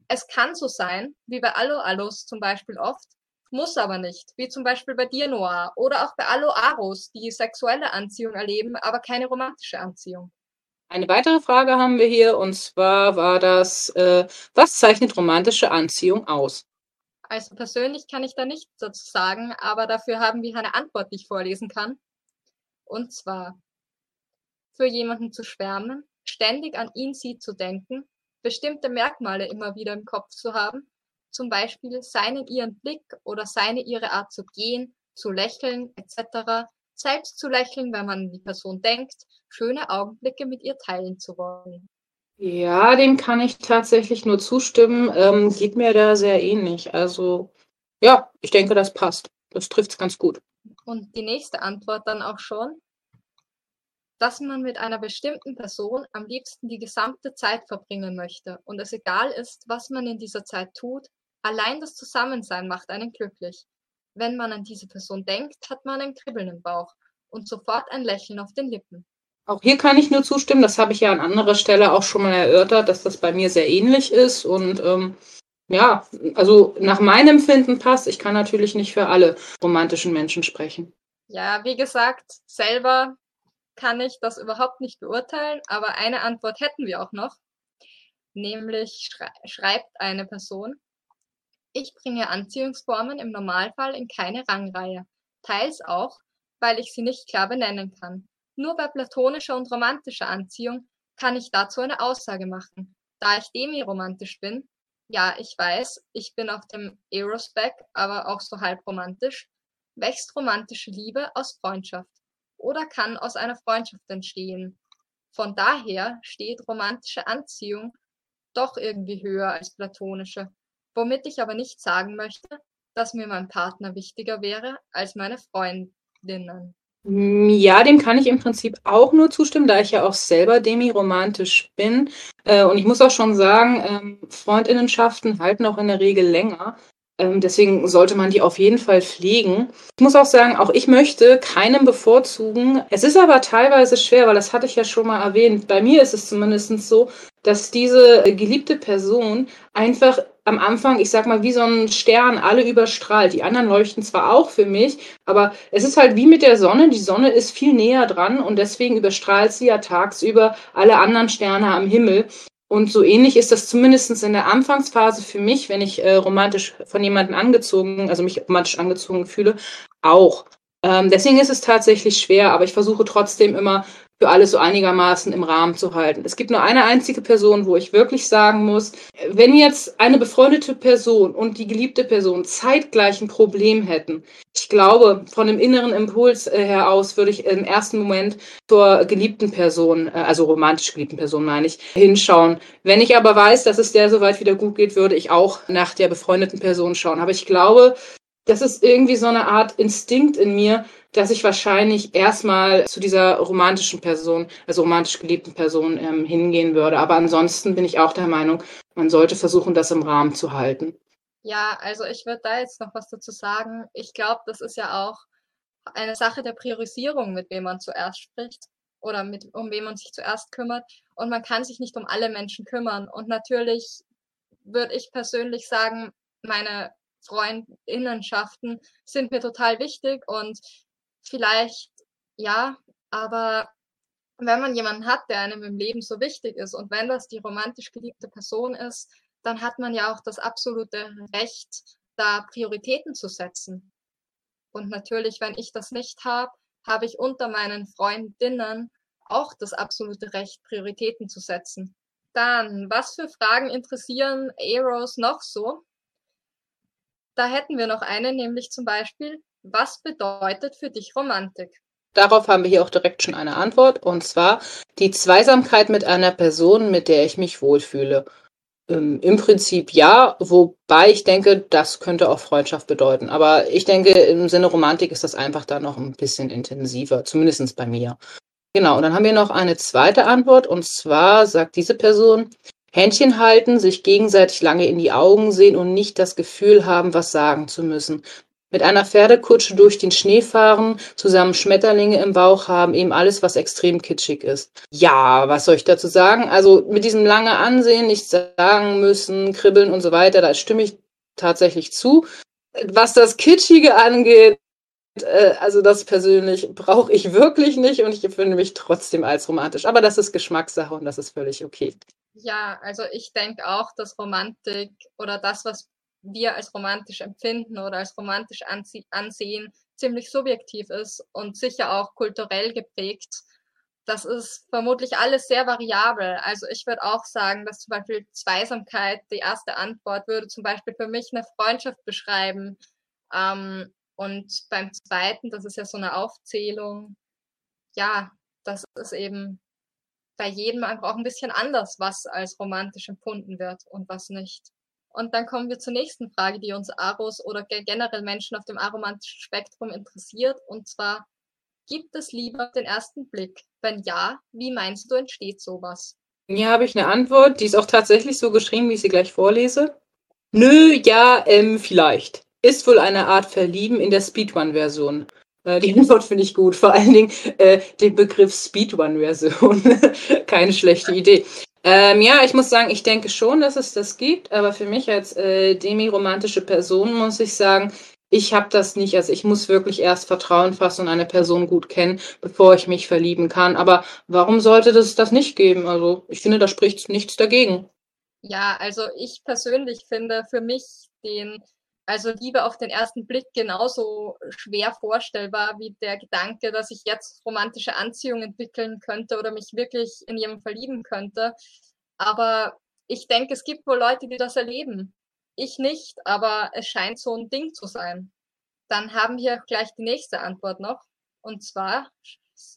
Es kann so sein, wie bei Allo Allos zum Beispiel oft, muss aber nicht, wie zum Beispiel bei dir, Noah, oder auch bei Allo Aros, die sexuelle Anziehung erleben, aber keine romantische Anziehung. Eine weitere Frage haben wir hier und zwar war das, äh, was zeichnet romantische Anziehung aus? Also persönlich kann ich da nichts dazu sagen, aber dafür haben wir eine Antwort, die ich vorlesen kann. Und zwar für jemanden zu schwärmen, ständig an ihn, sie zu denken, bestimmte Merkmale immer wieder im Kopf zu haben, zum Beispiel seinen ihren Blick oder seine ihre Art zu gehen, zu lächeln etc., selbst zu lächeln, wenn man an die Person denkt, schöne Augenblicke mit ihr teilen zu wollen. Ja, dem kann ich tatsächlich nur zustimmen. Ähm, geht mir da sehr ähnlich. Also ja, ich denke, das passt. Das trifft es ganz gut. Und die nächste Antwort dann auch schon, dass man mit einer bestimmten Person am liebsten die gesamte Zeit verbringen möchte und es egal ist, was man in dieser Zeit tut, allein das Zusammensein macht einen glücklich. Wenn man an diese Person denkt, hat man ein Kribbeln im Bauch und sofort ein Lächeln auf den Lippen. Auch hier kann ich nur zustimmen. Das habe ich ja an anderer Stelle auch schon mal erörtert, dass das bei mir sehr ähnlich ist. Und ähm, ja, also nach meinem Empfinden passt. Ich kann natürlich nicht für alle romantischen Menschen sprechen. Ja, wie gesagt, selber kann ich das überhaupt nicht beurteilen, aber eine Antwort hätten wir auch noch. Nämlich schrei schreibt eine Person, ich bringe Anziehungsformen im Normalfall in keine Rangreihe, teils auch, weil ich sie nicht klar benennen kann. Nur bei platonischer und romantischer Anziehung kann ich dazu eine Aussage machen. Da ich demiromantisch bin, ja, ich weiß, ich bin auf dem Eros-Back, aber auch so halb romantisch, wächst romantische Liebe aus Freundschaft oder kann aus einer Freundschaft entstehen. Von daher steht romantische Anziehung doch irgendwie höher als platonische womit ich aber nicht sagen möchte, dass mir mein Partner wichtiger wäre als meine Freundinnen. Ja, dem kann ich im Prinzip auch nur zustimmen, da ich ja auch selber demi-romantisch bin. Äh, und ich muss auch schon sagen, ähm, Freundinnenschaften halten auch in der Regel länger. Ähm, deswegen sollte man die auf jeden Fall pflegen. Ich muss auch sagen, auch ich möchte keinem bevorzugen. Es ist aber teilweise schwer, weil das hatte ich ja schon mal erwähnt. Bei mir ist es zumindest so, dass diese geliebte Person einfach am Anfang, ich sag mal, wie so ein Stern alle überstrahlt. Die anderen leuchten zwar auch für mich, aber es ist halt wie mit der Sonne. Die Sonne ist viel näher dran und deswegen überstrahlt sie ja tagsüber alle anderen Sterne am Himmel. Und so ähnlich ist das zumindest in der Anfangsphase für mich, wenn ich äh, romantisch von jemandem angezogen, also mich romantisch angezogen fühle, auch. Ähm, deswegen ist es tatsächlich schwer, aber ich versuche trotzdem immer für alles so einigermaßen im Rahmen zu halten. Es gibt nur eine einzige Person, wo ich wirklich sagen muss, wenn jetzt eine befreundete Person und die geliebte Person zeitgleich ein Problem hätten, ich glaube, von dem inneren Impuls äh, heraus würde ich im ersten Moment zur geliebten Person, äh, also romantisch geliebten Person meine ich, hinschauen. Wenn ich aber weiß, dass es der soweit wieder gut geht, würde ich auch nach der befreundeten Person schauen. Aber ich glaube, das ist irgendwie so eine Art Instinkt in mir, dass ich wahrscheinlich erstmal zu dieser romantischen Person, also romantisch geliebten Person ähm, hingehen würde. Aber ansonsten bin ich auch der Meinung, man sollte versuchen, das im Rahmen zu halten. Ja, also ich würde da jetzt noch was dazu sagen. Ich glaube, das ist ja auch eine Sache der Priorisierung, mit wem man zuerst spricht oder mit, um wen man sich zuerst kümmert. Und man kann sich nicht um alle Menschen kümmern. Und natürlich würde ich persönlich sagen, meine Freundinnenschaften sind mir total wichtig und vielleicht ja, aber wenn man jemanden hat, der einem im Leben so wichtig ist und wenn das die romantisch geliebte Person ist, dann hat man ja auch das absolute Recht, da Prioritäten zu setzen. Und natürlich, wenn ich das nicht habe, habe ich unter meinen Freundinnen auch das absolute Recht, Prioritäten zu setzen. Dann, was für Fragen interessieren Eros noch so? Da hätten wir noch eine, nämlich zum Beispiel, was bedeutet für dich Romantik? Darauf haben wir hier auch direkt schon eine Antwort, und zwar die Zweisamkeit mit einer Person, mit der ich mich wohlfühle. Ähm, Im Prinzip ja, wobei ich denke, das könnte auch Freundschaft bedeuten. Aber ich denke, im Sinne Romantik ist das einfach da noch ein bisschen intensiver, zumindest bei mir. Genau, und dann haben wir noch eine zweite Antwort, und zwar sagt diese Person, Händchen halten, sich gegenseitig lange in die Augen sehen und nicht das Gefühl haben, was sagen zu müssen. Mit einer Pferdekutsche durch den Schnee fahren, zusammen Schmetterlinge im Bauch haben, eben alles, was extrem kitschig ist. Ja, was soll ich dazu sagen? Also mit diesem lange Ansehen, nichts sagen müssen, kribbeln und so weiter, da stimme ich tatsächlich zu. Was das Kitschige angeht, äh, also das persönlich brauche ich wirklich nicht und ich empfinde mich trotzdem als romantisch. Aber das ist Geschmackssache und das ist völlig okay. Ja, also ich denke auch, dass Romantik oder das, was wir als romantisch empfinden oder als romantisch ansehen, ziemlich subjektiv ist und sicher auch kulturell geprägt. Das ist vermutlich alles sehr variabel. Also ich würde auch sagen, dass zum Beispiel Zweisamkeit, die erste Antwort würde zum Beispiel für mich eine Freundschaft beschreiben. Ähm, und beim zweiten, das ist ja so eine Aufzählung, ja, das ist eben bei jedem einfach auch ein bisschen anders, was als romantisch empfunden wird und was nicht. Und dann kommen wir zur nächsten Frage, die uns Aros oder generell Menschen auf dem aromantischen Spektrum interessiert. Und zwar, gibt es Liebe auf den ersten Blick? Wenn ja, wie meinst du, entsteht sowas? Hier habe ich eine Antwort, die ist auch tatsächlich so geschrieben, wie ich sie gleich vorlese. Nö, ja, ähm, vielleicht. Ist wohl eine Art Verlieben in der Speedrun-Version. Äh, die Antwort finde ich gut. Vor allen Dingen äh, den Begriff Speedrun-Version. Keine schlechte Idee. Ähm, ja, ich muss sagen, ich denke schon, dass es das gibt, aber für mich als äh, demi-romantische Person muss ich sagen, ich habe das nicht. Also ich muss wirklich erst Vertrauen fassen und eine Person gut kennen, bevor ich mich verlieben kann. Aber warum sollte das das nicht geben? Also ich finde, da spricht nichts dagegen. Ja, also ich persönlich finde für mich den also Liebe auf den ersten Blick genauso schwer vorstellbar wie der Gedanke, dass ich jetzt romantische Anziehung entwickeln könnte oder mich wirklich in jemanden verlieben könnte. Aber ich denke, es gibt wohl Leute, die das erleben. Ich nicht, aber es scheint so ein Ding zu sein. Dann haben wir gleich die nächste Antwort noch. Und zwar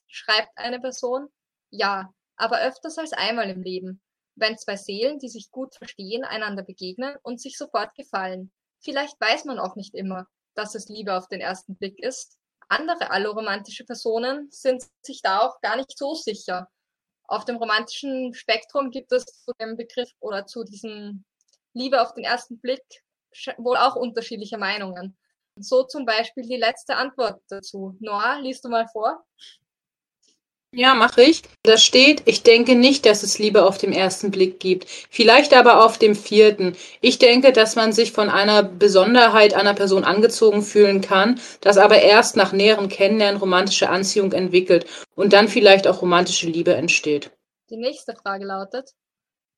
schreibt eine Person, ja, aber öfters als einmal im Leben, wenn zwei Seelen, die sich gut verstehen, einander begegnen und sich sofort gefallen. Vielleicht weiß man auch nicht immer, dass es Liebe auf den ersten Blick ist. Andere alloromantische Personen sind sich da auch gar nicht so sicher. Auf dem romantischen Spektrum gibt es zu dem Begriff oder zu diesem Liebe auf den ersten Blick wohl auch unterschiedliche Meinungen. So zum Beispiel die letzte Antwort dazu. Noah, liest du mal vor? Ja, mache ich. Da steht, ich denke nicht, dass es Liebe auf dem ersten Blick gibt. Vielleicht aber auf dem vierten. Ich denke, dass man sich von einer Besonderheit einer Person angezogen fühlen kann, dass aber erst nach näherem Kennenlernen romantische Anziehung entwickelt und dann vielleicht auch romantische Liebe entsteht. Die nächste Frage lautet,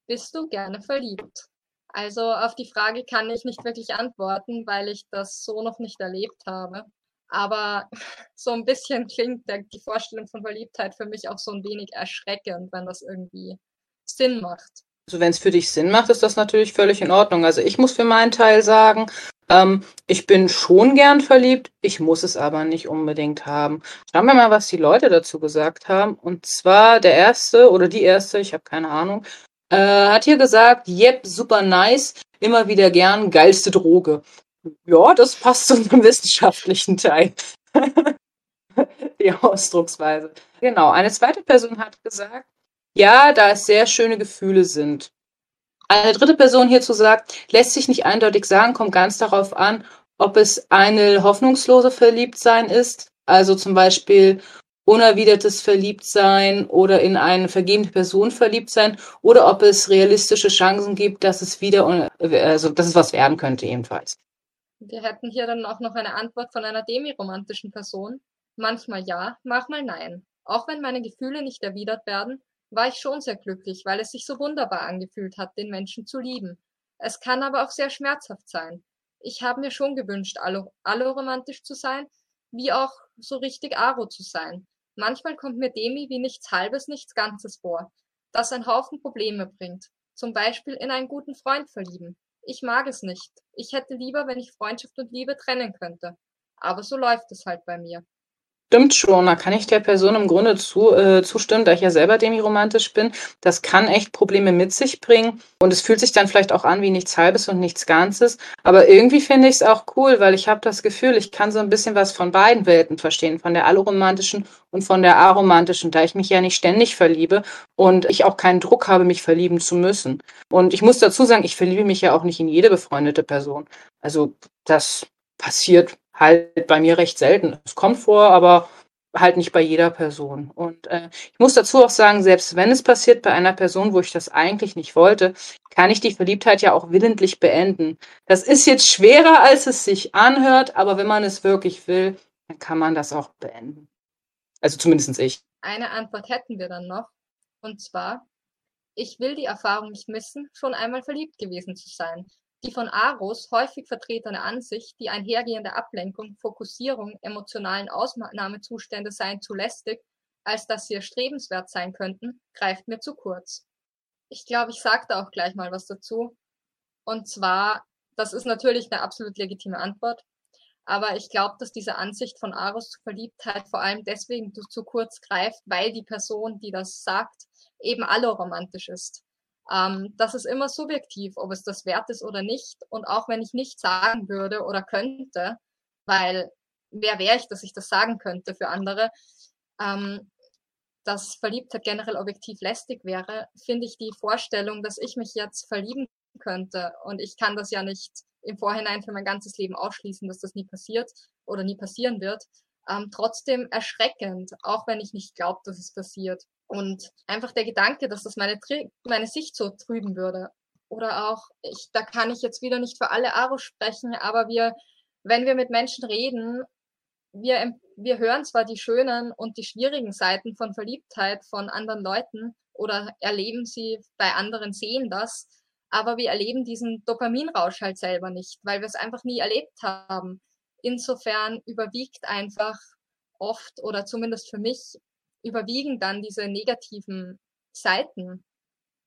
bist du gerne verliebt? Also auf die Frage kann ich nicht wirklich antworten, weil ich das so noch nicht erlebt habe. Aber so ein bisschen klingt der, die Vorstellung von Verliebtheit für mich auch so ein wenig erschreckend, wenn das irgendwie Sinn macht. Also wenn es für dich Sinn macht, ist das natürlich völlig in Ordnung. Also ich muss für meinen Teil sagen, ähm, ich bin schon gern verliebt, ich muss es aber nicht unbedingt haben. Schauen wir mal, was die Leute dazu gesagt haben. Und zwar der erste oder die erste, ich habe keine Ahnung, äh, hat hier gesagt, yep, super nice, immer wieder gern, geilste Droge. Ja, das passt zu einem wissenschaftlichen Teil. die Ausdrucksweise. Genau, eine zweite Person hat gesagt, ja, da es sehr schöne Gefühle sind. Eine dritte Person hierzu sagt, lässt sich nicht eindeutig sagen, kommt ganz darauf an, ob es eine hoffnungslose Verliebtsein ist, also zum Beispiel unerwidertes Verliebtsein oder in eine vergebene Person verliebt sein oder ob es realistische Chancen gibt, dass es wieder, also dass es was werden könnte ebenfalls. Wir hätten hier dann auch noch eine Antwort von einer demiromantischen Person. Manchmal ja, manchmal nein. Auch wenn meine Gefühle nicht erwidert werden, war ich schon sehr glücklich, weil es sich so wunderbar angefühlt hat, den Menschen zu lieben. Es kann aber auch sehr schmerzhaft sein. Ich habe mir schon gewünscht, alloromantisch zu sein, wie auch so richtig Aro zu sein. Manchmal kommt mir Demi wie nichts Halbes, nichts Ganzes vor, das ein Haufen Probleme bringt. Zum Beispiel in einen guten Freund verlieben. Ich mag es nicht. Ich hätte lieber, wenn ich Freundschaft und Liebe trennen könnte. Aber so läuft es halt bei mir. Stimmt schon, da kann ich der Person im Grunde zu, äh, zustimmen, da ich ja selber demiromantisch bin. Das kann echt Probleme mit sich bringen und es fühlt sich dann vielleicht auch an wie nichts Halbes und nichts Ganzes. Aber irgendwie finde ich es auch cool, weil ich habe das Gefühl, ich kann so ein bisschen was von beiden Welten verstehen, von der alloromantischen und von der aromantischen, da ich mich ja nicht ständig verliebe und ich auch keinen Druck habe, mich verlieben zu müssen. Und ich muss dazu sagen, ich verliebe mich ja auch nicht in jede befreundete Person. Also das passiert halt bei mir recht selten. Es kommt vor, aber halt nicht bei jeder Person. Und äh, ich muss dazu auch sagen, selbst wenn es passiert bei einer Person, wo ich das eigentlich nicht wollte, kann ich die Verliebtheit ja auch willentlich beenden. Das ist jetzt schwerer, als es sich anhört, aber wenn man es wirklich will, dann kann man das auch beenden. Also zumindest ich. Eine Antwort hätten wir dann noch. Und zwar, ich will die Erfahrung nicht missen, schon einmal verliebt gewesen zu sein. Die von Aros häufig vertretene Ansicht, die einhergehende Ablenkung, Fokussierung, emotionalen Ausnahmezustände seien zu lästig, als dass sie erstrebenswert sein könnten, greift mir zu kurz. Ich glaube, ich sage da auch gleich mal was dazu. Und zwar, das ist natürlich eine absolut legitime Antwort, aber ich glaube, dass diese Ansicht von Aros zu Verliebtheit vor allem deswegen zu kurz greift, weil die Person, die das sagt, eben alloromantisch ist. Ähm, das ist immer subjektiv, ob es das wert ist oder nicht. Und auch wenn ich nicht sagen würde oder könnte, weil wer wäre ich, dass ich das sagen könnte für andere, ähm, dass Verliebtheit generell objektiv lästig wäre, finde ich die Vorstellung, dass ich mich jetzt verlieben könnte und ich kann das ja nicht im Vorhinein für mein ganzes Leben ausschließen, dass das nie passiert oder nie passieren wird, ähm, trotzdem erschreckend, auch wenn ich nicht glaube, dass es passiert. Und einfach der Gedanke, dass das meine, meine Sicht so trüben würde. Oder auch, ich, da kann ich jetzt wieder nicht für alle Aro sprechen, aber wir, wenn wir mit Menschen reden, wir, wir hören zwar die schönen und die schwierigen Seiten von Verliebtheit von anderen Leuten oder erleben sie bei anderen, sehen das, aber wir erleben diesen Dopaminrausch halt selber nicht, weil wir es einfach nie erlebt haben. Insofern überwiegt einfach oft oder zumindest für mich überwiegen dann diese negativen Seiten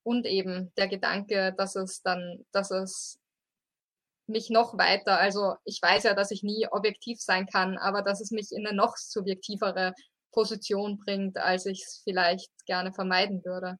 und eben der Gedanke, dass es dann, dass es mich noch weiter, also ich weiß ja, dass ich nie objektiv sein kann, aber dass es mich in eine noch subjektivere Position bringt, als ich es vielleicht gerne vermeiden würde.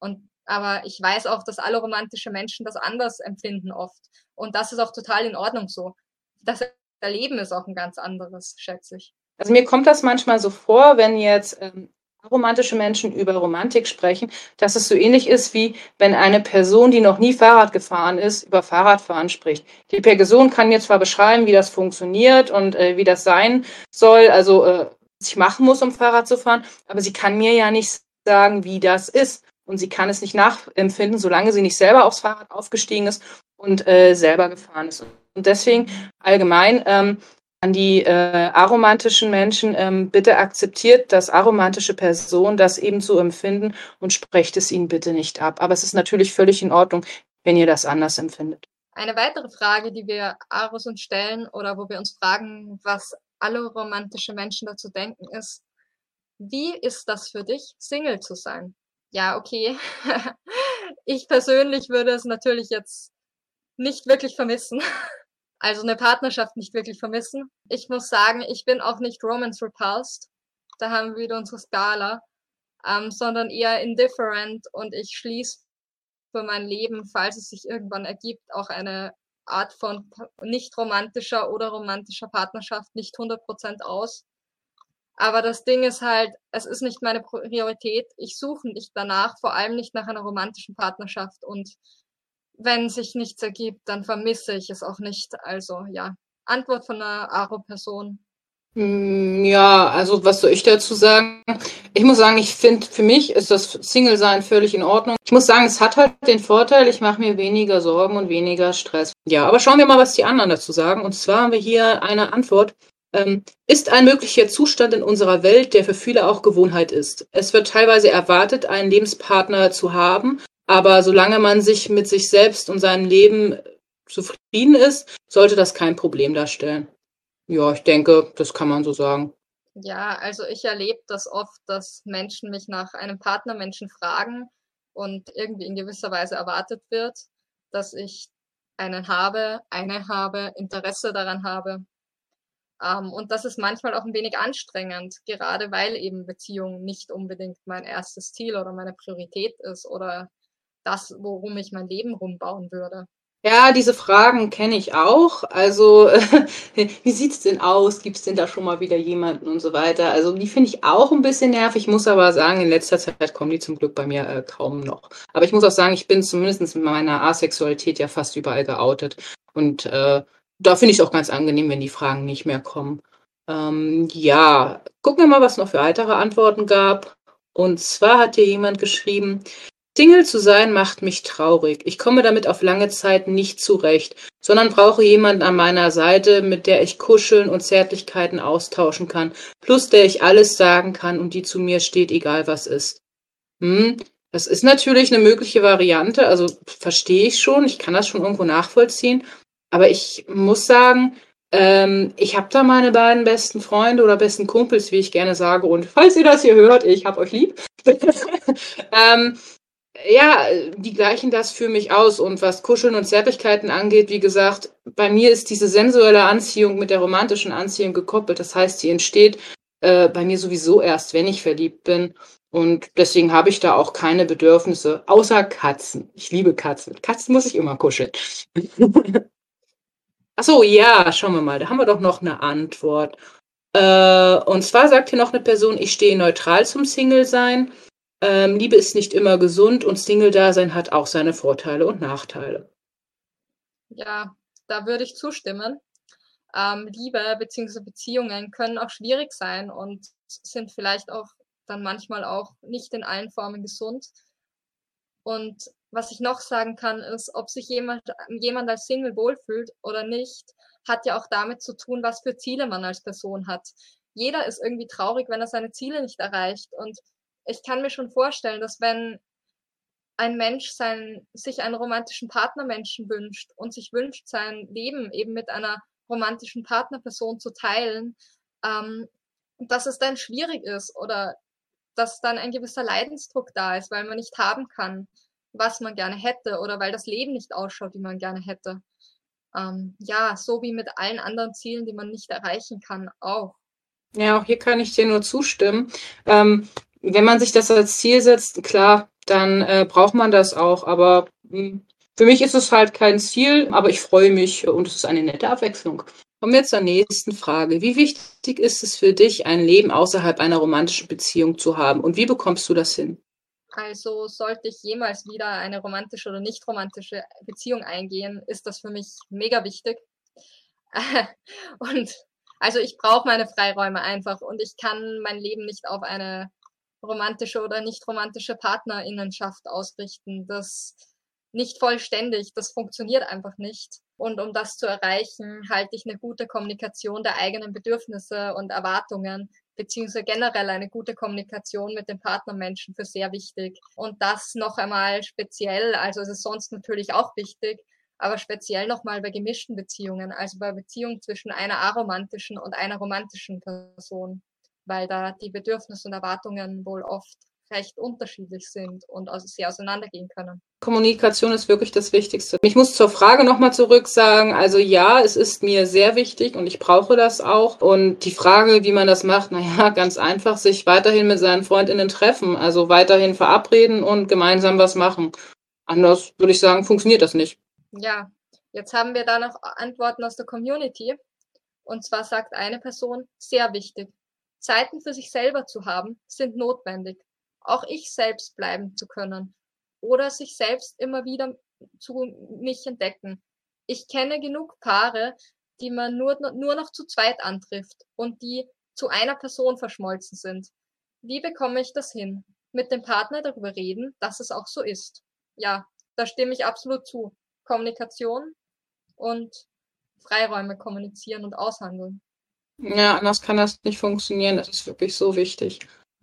Und aber ich weiß auch, dass alle romantische Menschen das anders empfinden oft. Und das ist auch total in Ordnung so. Das Erleben ist auch ein ganz anderes, schätze ich. Also mir kommt das manchmal so vor, wenn jetzt ähm, romantische Menschen über Romantik sprechen, dass es so ähnlich ist, wie wenn eine Person, die noch nie Fahrrad gefahren ist, über Fahrradfahren spricht. Die Person kann mir zwar beschreiben, wie das funktioniert und äh, wie das sein soll, also äh, was ich machen muss, um Fahrrad zu fahren, aber sie kann mir ja nicht sagen, wie das ist. Und sie kann es nicht nachempfinden, solange sie nicht selber aufs Fahrrad aufgestiegen ist und äh, selber gefahren ist. Und deswegen allgemein, ähm, an die äh, aromantischen Menschen, ähm, bitte akzeptiert das aromantische Person das eben so empfinden und sprecht es ihnen bitte nicht ab. Aber es ist natürlich völlig in Ordnung, wenn ihr das anders empfindet. Eine weitere Frage, die wir Aros uns stellen oder wo wir uns fragen, was alle romantische Menschen dazu denken, ist, wie ist das für dich, Single zu sein? Ja, okay. ich persönlich würde es natürlich jetzt nicht wirklich vermissen. Also eine Partnerschaft nicht wirklich vermissen. Ich muss sagen, ich bin auch nicht romance repulsed. Da haben wir wieder unsere Skala. Ähm, sondern eher indifferent und ich schließe für mein Leben, falls es sich irgendwann ergibt, auch eine Art von nicht romantischer oder romantischer Partnerschaft nicht 100% aus. Aber das Ding ist halt, es ist nicht meine Priorität. Ich suche nicht danach, vor allem nicht nach einer romantischen Partnerschaft. Und wenn sich nichts ergibt, dann vermisse ich es auch nicht. Also ja, Antwort von einer Aro-Person. Hm, ja, also was soll ich dazu sagen? Ich muss sagen, ich finde, für mich ist das Single-Sein völlig in Ordnung. Ich muss sagen, es hat halt den Vorteil, ich mache mir weniger Sorgen und weniger Stress. Ja, aber schauen wir mal, was die anderen dazu sagen. Und zwar haben wir hier eine Antwort. Ähm, ist ein möglicher Zustand in unserer Welt, der für viele auch Gewohnheit ist. Es wird teilweise erwartet, einen Lebenspartner zu haben, aber solange man sich mit sich selbst und seinem Leben zufrieden ist, sollte das kein Problem darstellen. Ja, ich denke, das kann man so sagen. Ja, also ich erlebe das oft, dass Menschen mich nach einem Partnermenschen fragen und irgendwie in gewisser Weise erwartet wird, dass ich einen habe, eine habe, Interesse daran habe. Ähm, und das ist manchmal auch ein wenig anstrengend, gerade weil eben Beziehung nicht unbedingt mein erstes Ziel oder meine Priorität ist oder das, worum ich mein Leben rumbauen würde. Ja, diese Fragen kenne ich auch. Also, wie sieht's denn aus? Gibt's denn da schon mal wieder jemanden und so weiter? Also, die finde ich auch ein bisschen nervig. Ich muss aber sagen, in letzter Zeit kommen die zum Glück bei mir äh, kaum noch. Aber ich muss auch sagen, ich bin zumindest mit meiner Asexualität ja fast überall geoutet. Und äh, da finde ich es auch ganz angenehm, wenn die Fragen nicht mehr kommen. Ähm, ja, gucken wir mal, was noch für weitere Antworten gab. Und zwar hat hier jemand geschrieben, Single zu sein macht mich traurig. Ich komme damit auf lange Zeit nicht zurecht, sondern brauche jemanden an meiner Seite, mit der ich kuscheln und Zärtlichkeiten austauschen kann, plus der ich alles sagen kann und die zu mir steht, egal was ist. Hm, das ist natürlich eine mögliche Variante, also verstehe ich schon, ich kann das schon irgendwo nachvollziehen, aber ich muss sagen, ähm, ich habe da meine beiden besten Freunde oder besten Kumpels, wie ich gerne sage, und falls ihr das hier hört, ich hab euch lieb. ähm, ja, die gleichen das für mich aus. Und was Kuscheln und Zärtlichkeiten angeht, wie gesagt, bei mir ist diese sensuelle Anziehung mit der romantischen Anziehung gekoppelt. Das heißt, sie entsteht äh, bei mir sowieso erst, wenn ich verliebt bin. Und deswegen habe ich da auch keine Bedürfnisse, außer Katzen. Ich liebe Katzen. Mit Katzen muss ich immer kuscheln. Ach so, ja, schauen wir mal. Da haben wir doch noch eine Antwort. Äh, und zwar sagt hier noch eine Person, ich stehe neutral zum Single-Sein. Ähm, Liebe ist nicht immer gesund und Single-Dasein hat auch seine Vorteile und Nachteile. Ja, da würde ich zustimmen. Ähm, Liebe bzw. Beziehungen können auch schwierig sein und sind vielleicht auch dann manchmal auch nicht in allen Formen gesund. Und was ich noch sagen kann, ist, ob sich jemand, jemand als Single wohlfühlt oder nicht, hat ja auch damit zu tun, was für Ziele man als Person hat. Jeder ist irgendwie traurig, wenn er seine Ziele nicht erreicht. Und ich kann mir schon vorstellen, dass wenn ein Mensch sein, sich einen romantischen Partnermenschen wünscht und sich wünscht, sein Leben eben mit einer romantischen Partnerperson zu teilen, ähm, dass es dann schwierig ist oder dass dann ein gewisser Leidensdruck da ist, weil man nicht haben kann, was man gerne hätte oder weil das Leben nicht ausschaut, wie man gerne hätte. Ähm, ja, so wie mit allen anderen Zielen, die man nicht erreichen kann, auch. Ja, auch hier kann ich dir nur zustimmen. Ähm, wenn man sich das als Ziel setzt, klar, dann äh, braucht man das auch. Aber mh, hm, für mich ist es halt kein Ziel, aber ich freue mich und es ist eine nette Abwechslung. Kommen wir zur nächsten Frage. Wie wichtig ist es für dich, ein Leben außerhalb einer romantischen Beziehung zu haben und wie bekommst du das hin? Also sollte ich jemals wieder eine romantische oder nicht romantische Beziehung eingehen, ist das für mich mega wichtig. und also ich brauche meine Freiräume einfach und ich kann mein Leben nicht auf eine romantische oder nicht romantische Partnerinnenschaft ausrichten. Das nicht vollständig, das funktioniert einfach nicht. Und um das zu erreichen, halte ich eine gute Kommunikation der eigenen Bedürfnisse und Erwartungen beziehungsweise generell eine gute Kommunikation mit den Partnermenschen für sehr wichtig. Und das noch einmal speziell, also es ist sonst natürlich auch wichtig, aber speziell nochmal bei gemischten Beziehungen, also bei Beziehungen zwischen einer aromantischen und einer romantischen Person, weil da die Bedürfnisse und Erwartungen wohl oft recht unterschiedlich sind und also sehr auseinandergehen können. Kommunikation ist wirklich das Wichtigste. Ich muss zur Frage nochmal zurück sagen, also ja, es ist mir sehr wichtig und ich brauche das auch. Und die Frage, wie man das macht, naja, ganz einfach, sich weiterhin mit seinen Freundinnen treffen, also weiterhin verabreden und gemeinsam was machen. Anders würde ich sagen, funktioniert das nicht. Ja, jetzt haben wir da noch Antworten aus der Community. Und zwar sagt eine Person, sehr wichtig. Zeiten für sich selber zu haben, sind notwendig auch ich selbst bleiben zu können oder sich selbst immer wieder zu mich entdecken. Ich kenne genug Paare, die man nur, nur noch zu zweit antrifft und die zu einer Person verschmolzen sind. Wie bekomme ich das hin? Mit dem Partner darüber reden, dass es auch so ist. Ja, da stimme ich absolut zu. Kommunikation und Freiräume kommunizieren und aushandeln. Ja, anders kann das nicht funktionieren. Das ist wirklich so wichtig.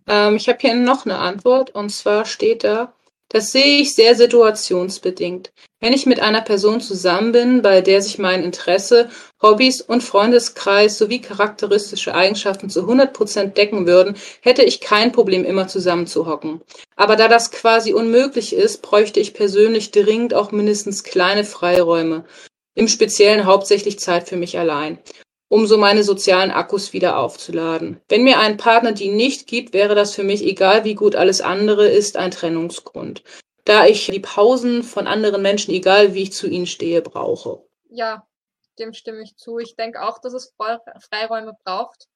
Ähm, ich habe hier noch eine Antwort und zwar steht da, das sehe ich sehr situationsbedingt. Wenn ich mit einer Person zusammen bin, bei der sich mein Interesse, Hobbys und Freundeskreis sowie charakteristische Eigenschaften zu 100% decken würden, hätte ich kein Problem, immer zusammen zu hocken. Aber da das quasi unmöglich ist, bräuchte ich persönlich dringend auch mindestens kleine Freiräume. Im Speziellen hauptsächlich Zeit für mich allein um so meine sozialen Akkus wieder aufzuladen. Wenn mir ein Partner die nicht gibt, wäre das für mich, egal wie gut alles andere ist, ein Trennungsgrund. Da ich die Pausen von anderen Menschen, egal wie ich zu ihnen stehe, brauche. Ja, dem stimme ich zu. Ich denke auch, dass es Freiräume braucht.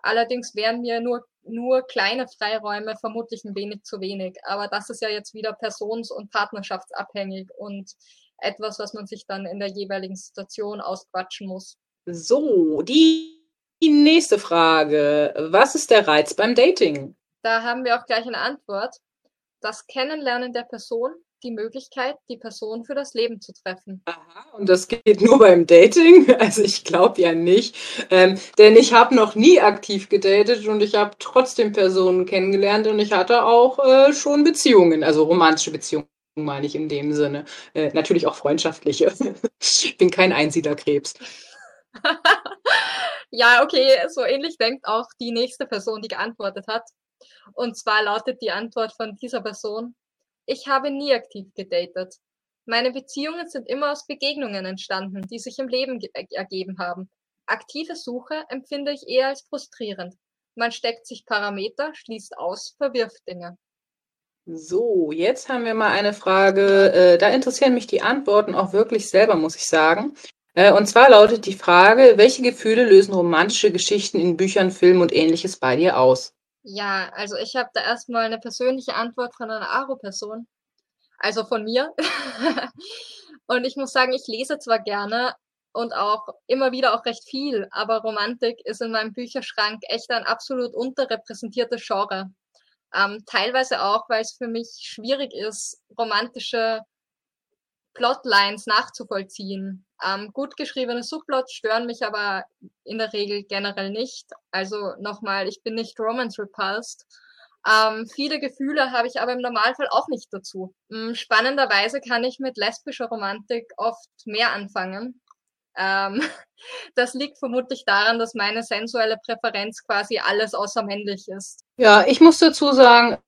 Allerdings wären mir nur, nur kleine Freiräume vermutlich ein wenig zu wenig. Aber das ist ja jetzt wieder persons- und partnerschaftsabhängig und etwas, was man sich dann in der jeweiligen Situation ausquatschen muss. So, die nächste Frage. Was ist der Reiz beim Dating? Da haben wir auch gleich eine Antwort. Das Kennenlernen der Person, die Möglichkeit, die Person für das Leben zu treffen. Aha, und das geht nur beim Dating? Also ich glaube ja nicht. Ähm, denn ich habe noch nie aktiv gedatet und ich habe trotzdem Personen kennengelernt und ich hatte auch äh, schon Beziehungen, also romantische Beziehungen meine ich in dem Sinne. Äh, natürlich auch freundschaftliche. ich bin kein Einsiedlerkrebs. Ja, okay, so ähnlich denkt auch die nächste Person, die geantwortet hat. Und zwar lautet die Antwort von dieser Person, ich habe nie aktiv gedatet. Meine Beziehungen sind immer aus Begegnungen entstanden, die sich im Leben ergeben haben. Aktive Suche empfinde ich eher als frustrierend. Man steckt sich Parameter, schließt aus, verwirft Dinge. So, jetzt haben wir mal eine Frage. Äh, da interessieren mich die Antworten auch wirklich selber, muss ich sagen. Äh, und zwar lautet die Frage, welche Gefühle lösen romantische Geschichten in Büchern, Filmen und ähnliches bei dir aus? Ja, also ich habe da erstmal eine persönliche Antwort von einer Aro-Person, also von mir. und ich muss sagen, ich lese zwar gerne und auch immer wieder auch recht viel, aber Romantik ist in meinem Bücherschrank echt ein absolut unterrepräsentiertes Genre. Ähm, teilweise auch, weil es für mich schwierig ist, romantische Plotlines nachzuvollziehen. Ähm, gut geschriebene Subplots stören mich aber in der Regel generell nicht. Also nochmal, ich bin nicht Romance repulsed. Ähm, viele Gefühle habe ich aber im Normalfall auch nicht dazu. Ähm, spannenderweise kann ich mit lesbischer Romantik oft mehr anfangen. Ähm, das liegt vermutlich daran, dass meine sensuelle Präferenz quasi alles außer männlich ist. Ja, ich muss dazu sagen,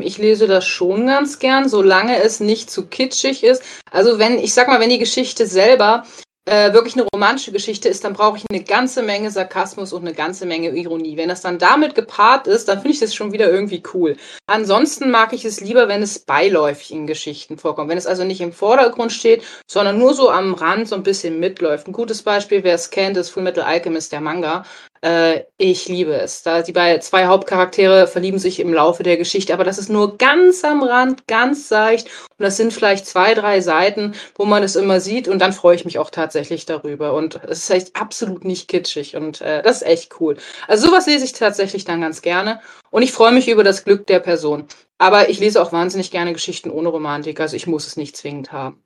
ich lese das schon ganz gern, solange es nicht zu kitschig ist. Also wenn, ich sag mal, wenn die Geschichte selber äh, wirklich eine romantische Geschichte ist, dann brauche ich eine ganze Menge Sarkasmus und eine ganze Menge Ironie. Wenn das dann damit gepaart ist, dann finde ich das schon wieder irgendwie cool. Ansonsten mag ich es lieber, wenn es beiläufig in Geschichten vorkommt. Wenn es also nicht im Vordergrund steht, sondern nur so am Rand so ein bisschen mitläuft. Ein gutes Beispiel, wer es kennt, ist Full Metal Alchemist, der Manga. Äh, ich liebe es. Da die bei zwei Hauptcharaktere verlieben sich im Laufe der Geschichte, aber das ist nur ganz am Rand, ganz seicht. Und das sind vielleicht zwei, drei Seiten, wo man es immer sieht. Und dann freue ich mich auch tatsächlich darüber. Und es ist echt absolut nicht kitschig. Und äh, das ist echt cool. Also sowas lese ich tatsächlich dann ganz gerne. Und ich freue mich über das Glück der Person. Aber ich lese auch wahnsinnig gerne Geschichten ohne Romantik. Also ich muss es nicht zwingend haben.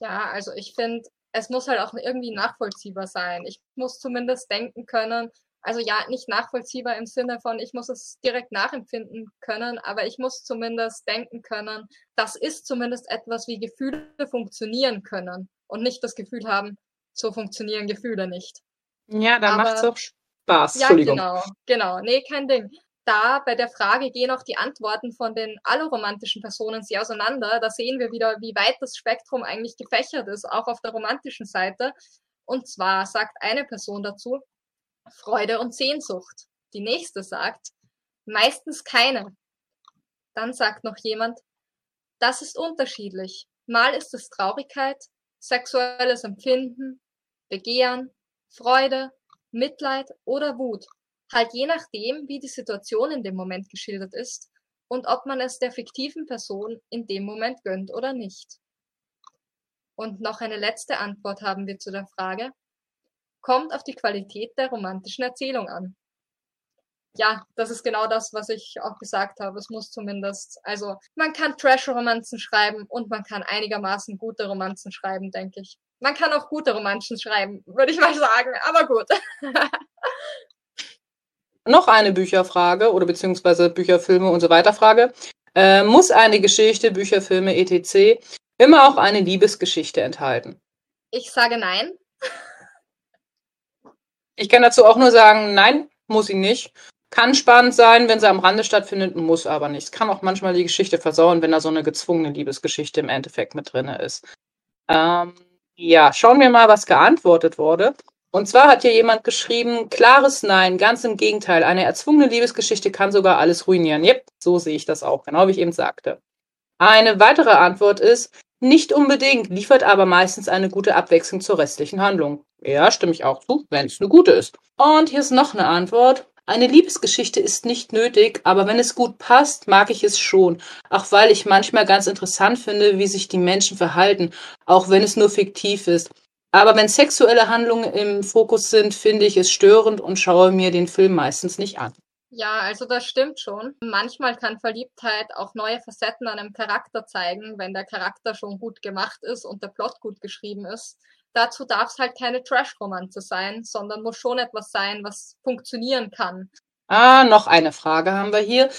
Ja, also ich finde es muss halt auch irgendwie nachvollziehbar sein. Ich muss zumindest denken können, also ja, nicht nachvollziehbar im Sinne von, ich muss es direkt nachempfinden können, aber ich muss zumindest denken können, das ist zumindest etwas, wie Gefühle funktionieren können und nicht das Gefühl haben, so funktionieren Gefühle nicht. Ja, da macht es auch Spaß. Ja, genau, genau. Nee, kein Ding. Da bei der Frage gehen auch die Antworten von den alloromantischen Personen sehr auseinander. Da sehen wir wieder, wie weit das Spektrum eigentlich gefächert ist, auch auf der romantischen Seite. Und zwar sagt eine Person dazu, Freude und Sehnsucht. Die nächste sagt, meistens keine. Dann sagt noch jemand, das ist unterschiedlich. Mal ist es Traurigkeit, sexuelles Empfinden, Begehren, Freude, Mitleid oder Wut. Halt je nachdem, wie die Situation in dem Moment geschildert ist und ob man es der fiktiven Person in dem Moment gönnt oder nicht. Und noch eine letzte Antwort haben wir zu der Frage, kommt auf die Qualität der romantischen Erzählung an. Ja, das ist genau das, was ich auch gesagt habe. Es muss zumindest, also man kann Trash-Romanzen schreiben und man kann einigermaßen gute Romanzen schreiben, denke ich. Man kann auch gute Romanzen schreiben, würde ich mal sagen, aber gut. Noch eine Bücherfrage oder beziehungsweise Bücherfilme und so weiter Frage. Äh, muss eine Geschichte, Bücherfilme, etc. immer auch eine Liebesgeschichte enthalten? Ich sage nein. Ich kann dazu auch nur sagen, nein, muss sie nicht. Kann spannend sein, wenn sie am Rande stattfindet, muss aber nicht. Es kann auch manchmal die Geschichte versauen, wenn da so eine gezwungene Liebesgeschichte im Endeffekt mit drin ist. Ähm, ja, schauen wir mal, was geantwortet wurde. Und zwar hat hier jemand geschrieben, klares Nein, ganz im Gegenteil. Eine erzwungene Liebesgeschichte kann sogar alles ruinieren. Yep, so sehe ich das auch, genau wie ich eben sagte. Eine weitere Antwort ist, nicht unbedingt, liefert aber meistens eine gute Abwechslung zur restlichen Handlung. Ja, stimme ich auch zu, wenn es eine gute ist. Und hier ist noch eine Antwort. Eine Liebesgeschichte ist nicht nötig, aber wenn es gut passt, mag ich es schon. Auch weil ich manchmal ganz interessant finde, wie sich die Menschen verhalten, auch wenn es nur fiktiv ist. Aber wenn sexuelle Handlungen im Fokus sind, finde ich es störend und schaue mir den Film meistens nicht an. Ja, also das stimmt schon. Manchmal kann Verliebtheit auch neue Facetten an einem Charakter zeigen, wenn der Charakter schon gut gemacht ist und der Plot gut geschrieben ist. Dazu darf es halt keine Trash-Romanze sein, sondern muss schon etwas sein, was funktionieren kann. Ah, noch eine Frage haben wir hier.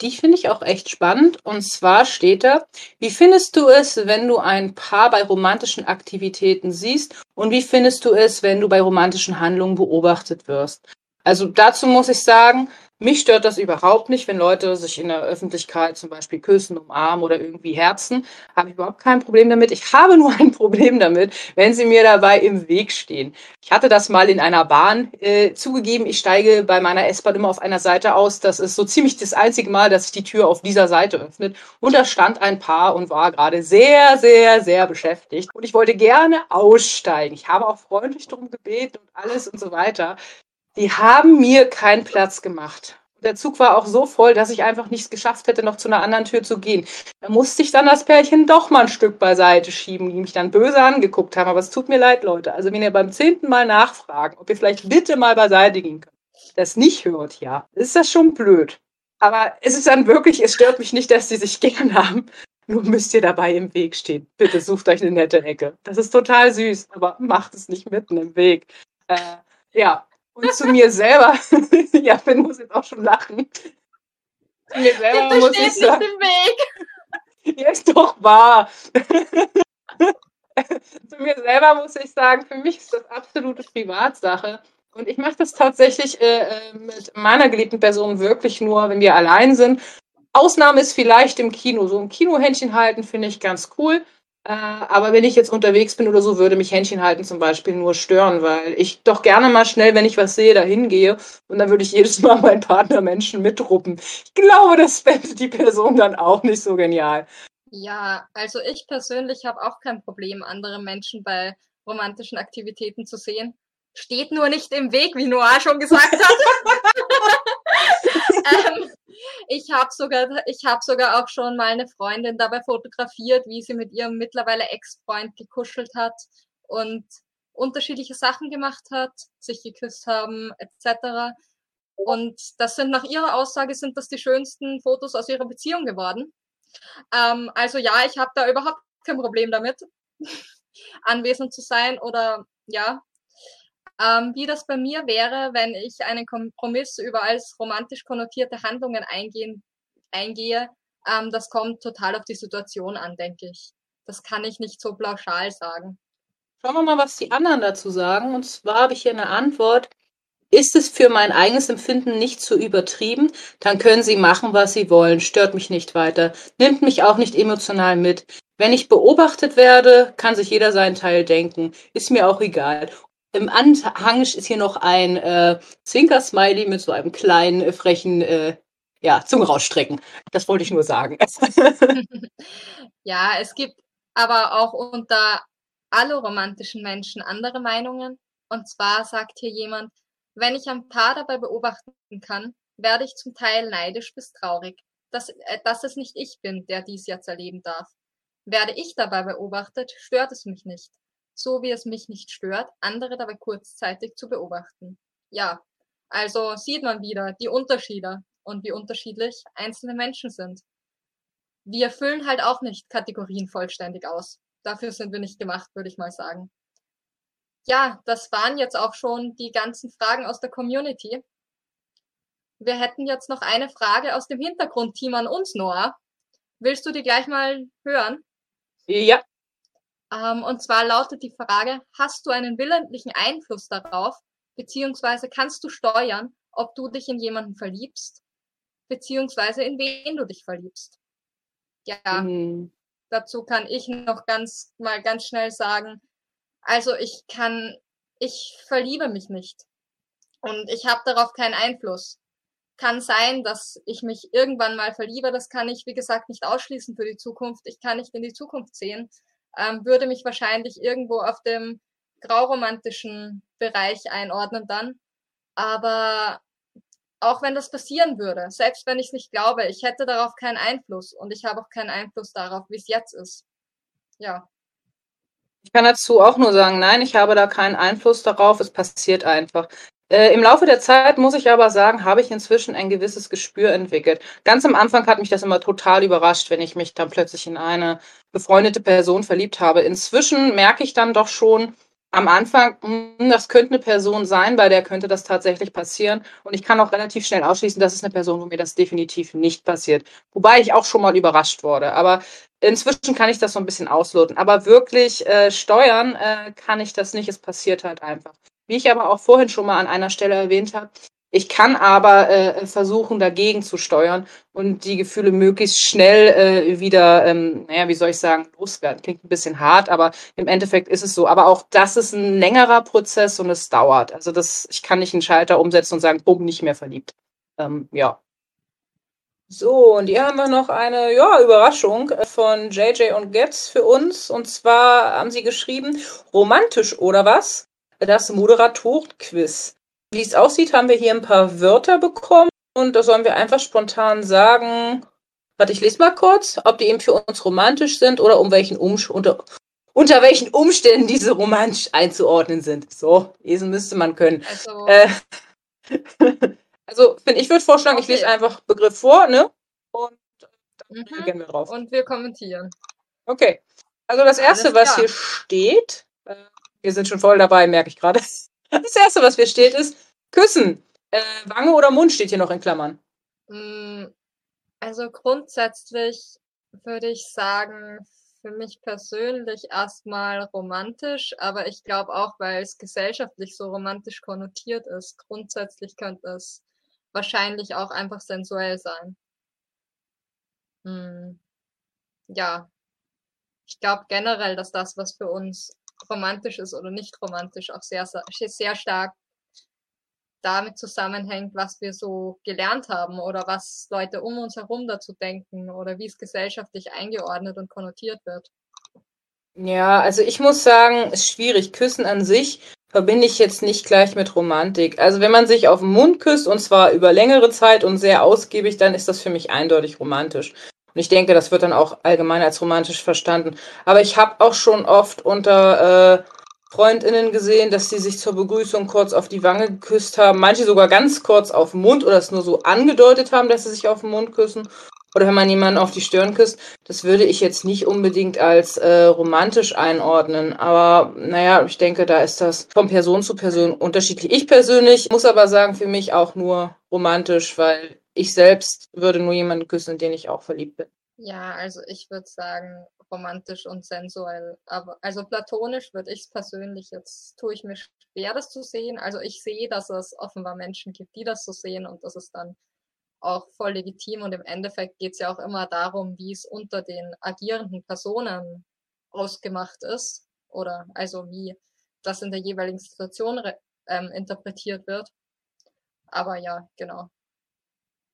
Die finde ich auch echt spannend. Und zwar steht da, wie findest du es, wenn du ein Paar bei romantischen Aktivitäten siehst? Und wie findest du es, wenn du bei romantischen Handlungen beobachtet wirst? Also dazu muss ich sagen, mich stört das überhaupt nicht, wenn Leute sich in der Öffentlichkeit zum Beispiel küssen, umarmen oder irgendwie herzen. Habe ich überhaupt kein Problem damit. Ich habe nur ein Problem damit, wenn sie mir dabei im Weg stehen. Ich hatte das mal in einer Bahn äh, zugegeben. Ich steige bei meiner S-Bahn immer auf einer Seite aus. Das ist so ziemlich das einzige Mal, dass sich die Tür auf dieser Seite öffnet. Und da stand ein Paar und war gerade sehr, sehr, sehr beschäftigt. Und ich wollte gerne aussteigen. Ich habe auch freundlich darum gebeten und alles und so weiter. Die haben mir keinen Platz gemacht. Der Zug war auch so voll, dass ich einfach nichts geschafft hätte, noch zu einer anderen Tür zu gehen. Da musste ich dann das Pärchen doch mal ein Stück beiseite schieben, die mich dann böse angeguckt haben. Aber es tut mir leid, Leute. Also wenn ihr beim zehnten Mal nachfragen, ob ihr vielleicht bitte mal beiseite gehen könnt, das nicht hört, ja, ist das schon blöd. Aber es ist dann wirklich, es stört mich nicht, dass die sich gern haben. Nur müsst ihr dabei im Weg stehen. Bitte sucht euch eine nette Ecke. Das ist total süß, aber macht es nicht mitten im Weg. Äh, ja, und zu mir selber, ja, Finn muss jetzt auch schon lachen. Zu mir selber Bitte muss ich sagen. Nicht im Weg. Ja, ist doch wahr. zu mir selber muss ich sagen, für mich ist das absolute Privatsache. Und ich mache das tatsächlich äh, äh, mit meiner geliebten Person wirklich nur, wenn wir allein sind. Ausnahme ist vielleicht im Kino. So ein Kinohändchen halten finde ich ganz cool. Äh, aber wenn ich jetzt unterwegs bin oder so, würde mich Händchen halten zum Beispiel nur stören, weil ich doch gerne mal schnell, wenn ich was sehe, dahin gehe und dann würde ich jedes Mal meinen Partner Menschen mitruppen. Ich glaube, das fände die Person dann auch nicht so genial. Ja, also ich persönlich habe auch kein Problem, andere Menschen bei romantischen Aktivitäten zu sehen. Steht nur nicht im Weg, wie Noah schon gesagt hat. ähm, ich habe sogar, ich habe sogar auch schon mal eine Freundin dabei fotografiert, wie sie mit ihrem mittlerweile Ex-Freund gekuschelt hat und unterschiedliche Sachen gemacht hat, sich geküsst haben etc. Und das sind nach ihrer Aussage sind das die schönsten Fotos aus ihrer Beziehung geworden. Ähm, also ja, ich habe da überhaupt kein Problem damit. anwesend zu sein oder ja. Ähm, wie das bei mir wäre, wenn ich einen Kompromiss über als romantisch konnotierte Handlungen eingehen, eingehe, ähm, das kommt total auf die Situation an, denke ich. Das kann ich nicht so pauschal sagen. Schauen wir mal, was die anderen dazu sagen. Und zwar habe ich hier eine Antwort. Ist es für mein eigenes Empfinden nicht zu übertrieben, dann können Sie machen, was Sie wollen, stört mich nicht weiter, nimmt mich auch nicht emotional mit. Wenn ich beobachtet werde, kann sich jeder seinen Teil denken, ist mir auch egal. Im Anhang ist hier noch ein äh, Zwinker-Smiley mit so einem kleinen, äh, frechen, äh, ja, Zunge rausstrecken. Das wollte ich nur sagen. ja, es gibt aber auch unter alle romantischen Menschen andere Meinungen. Und zwar sagt hier jemand, wenn ich ein Paar dabei beobachten kann, werde ich zum Teil neidisch bis traurig, dass, äh, dass es nicht ich bin, der dies jetzt erleben darf. Werde ich dabei beobachtet, stört es mich nicht, so wie es mich nicht stört, andere dabei kurzzeitig zu beobachten. Ja, also sieht man wieder die Unterschiede und wie unterschiedlich einzelne Menschen sind. Wir erfüllen halt auch nicht Kategorien vollständig aus. Dafür sind wir nicht gemacht, würde ich mal sagen ja, das waren jetzt auch schon die ganzen Fragen aus der Community. Wir hätten jetzt noch eine Frage aus dem Hintergrundteam an uns, Noah. Willst du die gleich mal hören? Ja. Ähm, und zwar lautet die Frage, hast du einen willentlichen Einfluss darauf, beziehungsweise kannst du steuern, ob du dich in jemanden verliebst, beziehungsweise in wen du dich verliebst? Ja, mhm. dazu kann ich noch ganz mal ganz schnell sagen, also ich kann, ich verliebe mich nicht. Und ich habe darauf keinen Einfluss. Kann sein, dass ich mich irgendwann mal verliebe. Das kann ich, wie gesagt, nicht ausschließen für die Zukunft. Ich kann nicht in die Zukunft sehen. Ähm, würde mich wahrscheinlich irgendwo auf dem grauromantischen Bereich einordnen dann. Aber auch wenn das passieren würde, selbst wenn ich es nicht glaube, ich hätte darauf keinen Einfluss und ich habe auch keinen Einfluss darauf, wie es jetzt ist. Ja. Ich kann dazu auch nur sagen, nein, ich habe da keinen Einfluss darauf, es passiert einfach. Äh, Im Laufe der Zeit muss ich aber sagen, habe ich inzwischen ein gewisses Gespür entwickelt. Ganz am Anfang hat mich das immer total überrascht, wenn ich mich dann plötzlich in eine befreundete Person verliebt habe. Inzwischen merke ich dann doch schon, am Anfang, hm, das könnte eine Person sein, bei der könnte das tatsächlich passieren. Und ich kann auch relativ schnell ausschließen, das ist eine Person, wo mir das definitiv nicht passiert. Wobei ich auch schon mal überrascht wurde. Aber inzwischen kann ich das so ein bisschen ausloten. Aber wirklich äh, steuern äh, kann ich das nicht. Es passiert halt einfach. Wie ich aber auch vorhin schon mal an einer Stelle erwähnt habe, ich kann aber äh, versuchen, dagegen zu steuern und die Gefühle möglichst schnell äh, wieder, ähm, naja, wie soll ich sagen, loswerden. Klingt ein bisschen hart, aber im Endeffekt ist es so. Aber auch das ist ein längerer Prozess und es dauert. Also das, ich kann nicht einen Schalter umsetzen und sagen, bumm, nicht mehr verliebt. Ähm, ja. So, und hier haben wir noch eine ja, Überraschung von JJ und Getz für uns. Und zwar haben sie geschrieben, romantisch oder was? Das Moderatorenquiz. Wie es aussieht, haben wir hier ein paar Wörter bekommen und da sollen wir einfach spontan sagen, warte, ich lese mal kurz, ob die eben für uns romantisch sind oder um welchen Umsch unter, unter welchen Umständen diese romantisch einzuordnen sind. So, lesen müsste man können. Also, äh, also find, ich würde vorschlagen, okay. ich lese einfach Begriff vor, ne? Und dann mhm. gehen wir drauf. Und wir kommentieren. Okay. Also das erste, was hier steht, äh, wir sind schon voll dabei, merke ich gerade. Das erste, was hier steht, ist küssen. Äh, Wange oder Mund steht hier noch in Klammern. Mm, also grundsätzlich würde ich sagen, für mich persönlich erstmal romantisch, aber ich glaube auch, weil es gesellschaftlich so romantisch konnotiert ist, grundsätzlich könnte es wahrscheinlich auch einfach sensuell sein. Hm. Ja, ich glaube generell, dass das, was für uns romantisch ist oder nicht romantisch, auch sehr, sehr stark damit zusammenhängt, was wir so gelernt haben oder was Leute um uns herum dazu denken oder wie es gesellschaftlich eingeordnet und konnotiert wird. Ja, also ich muss sagen, es ist schwierig. Küssen an sich verbinde ich jetzt nicht gleich mit Romantik. Also wenn man sich auf den Mund küsst und zwar über längere Zeit und sehr ausgiebig, dann ist das für mich eindeutig romantisch. Und ich denke, das wird dann auch allgemein als romantisch verstanden. Aber ich habe auch schon oft unter äh, Freundinnen gesehen, dass sie sich zur Begrüßung kurz auf die Wange geküsst haben. Manche sogar ganz kurz auf den Mund oder es nur so angedeutet haben, dass sie sich auf den Mund küssen. oder wenn man jemanden auf die Stirn küsst, das würde ich jetzt nicht unbedingt als äh, romantisch einordnen. Aber naja, ich denke, da ist das von Person zu Person unterschiedlich. Ich persönlich muss aber sagen, für mich auch nur romantisch, weil ich selbst würde nur jemanden küssen, den ich auch verliebt bin. Ja, also ich würde sagen, romantisch und sensuell. Aber also platonisch würde ich es persönlich, jetzt tue ich mir schwer, das zu sehen. Also ich sehe, dass es offenbar Menschen gibt, die das so sehen und das ist dann auch voll legitim und im Endeffekt geht es ja auch immer darum, wie es unter den agierenden Personen ausgemacht ist oder also wie das in der jeweiligen Situation ähm, interpretiert wird. Aber ja, genau.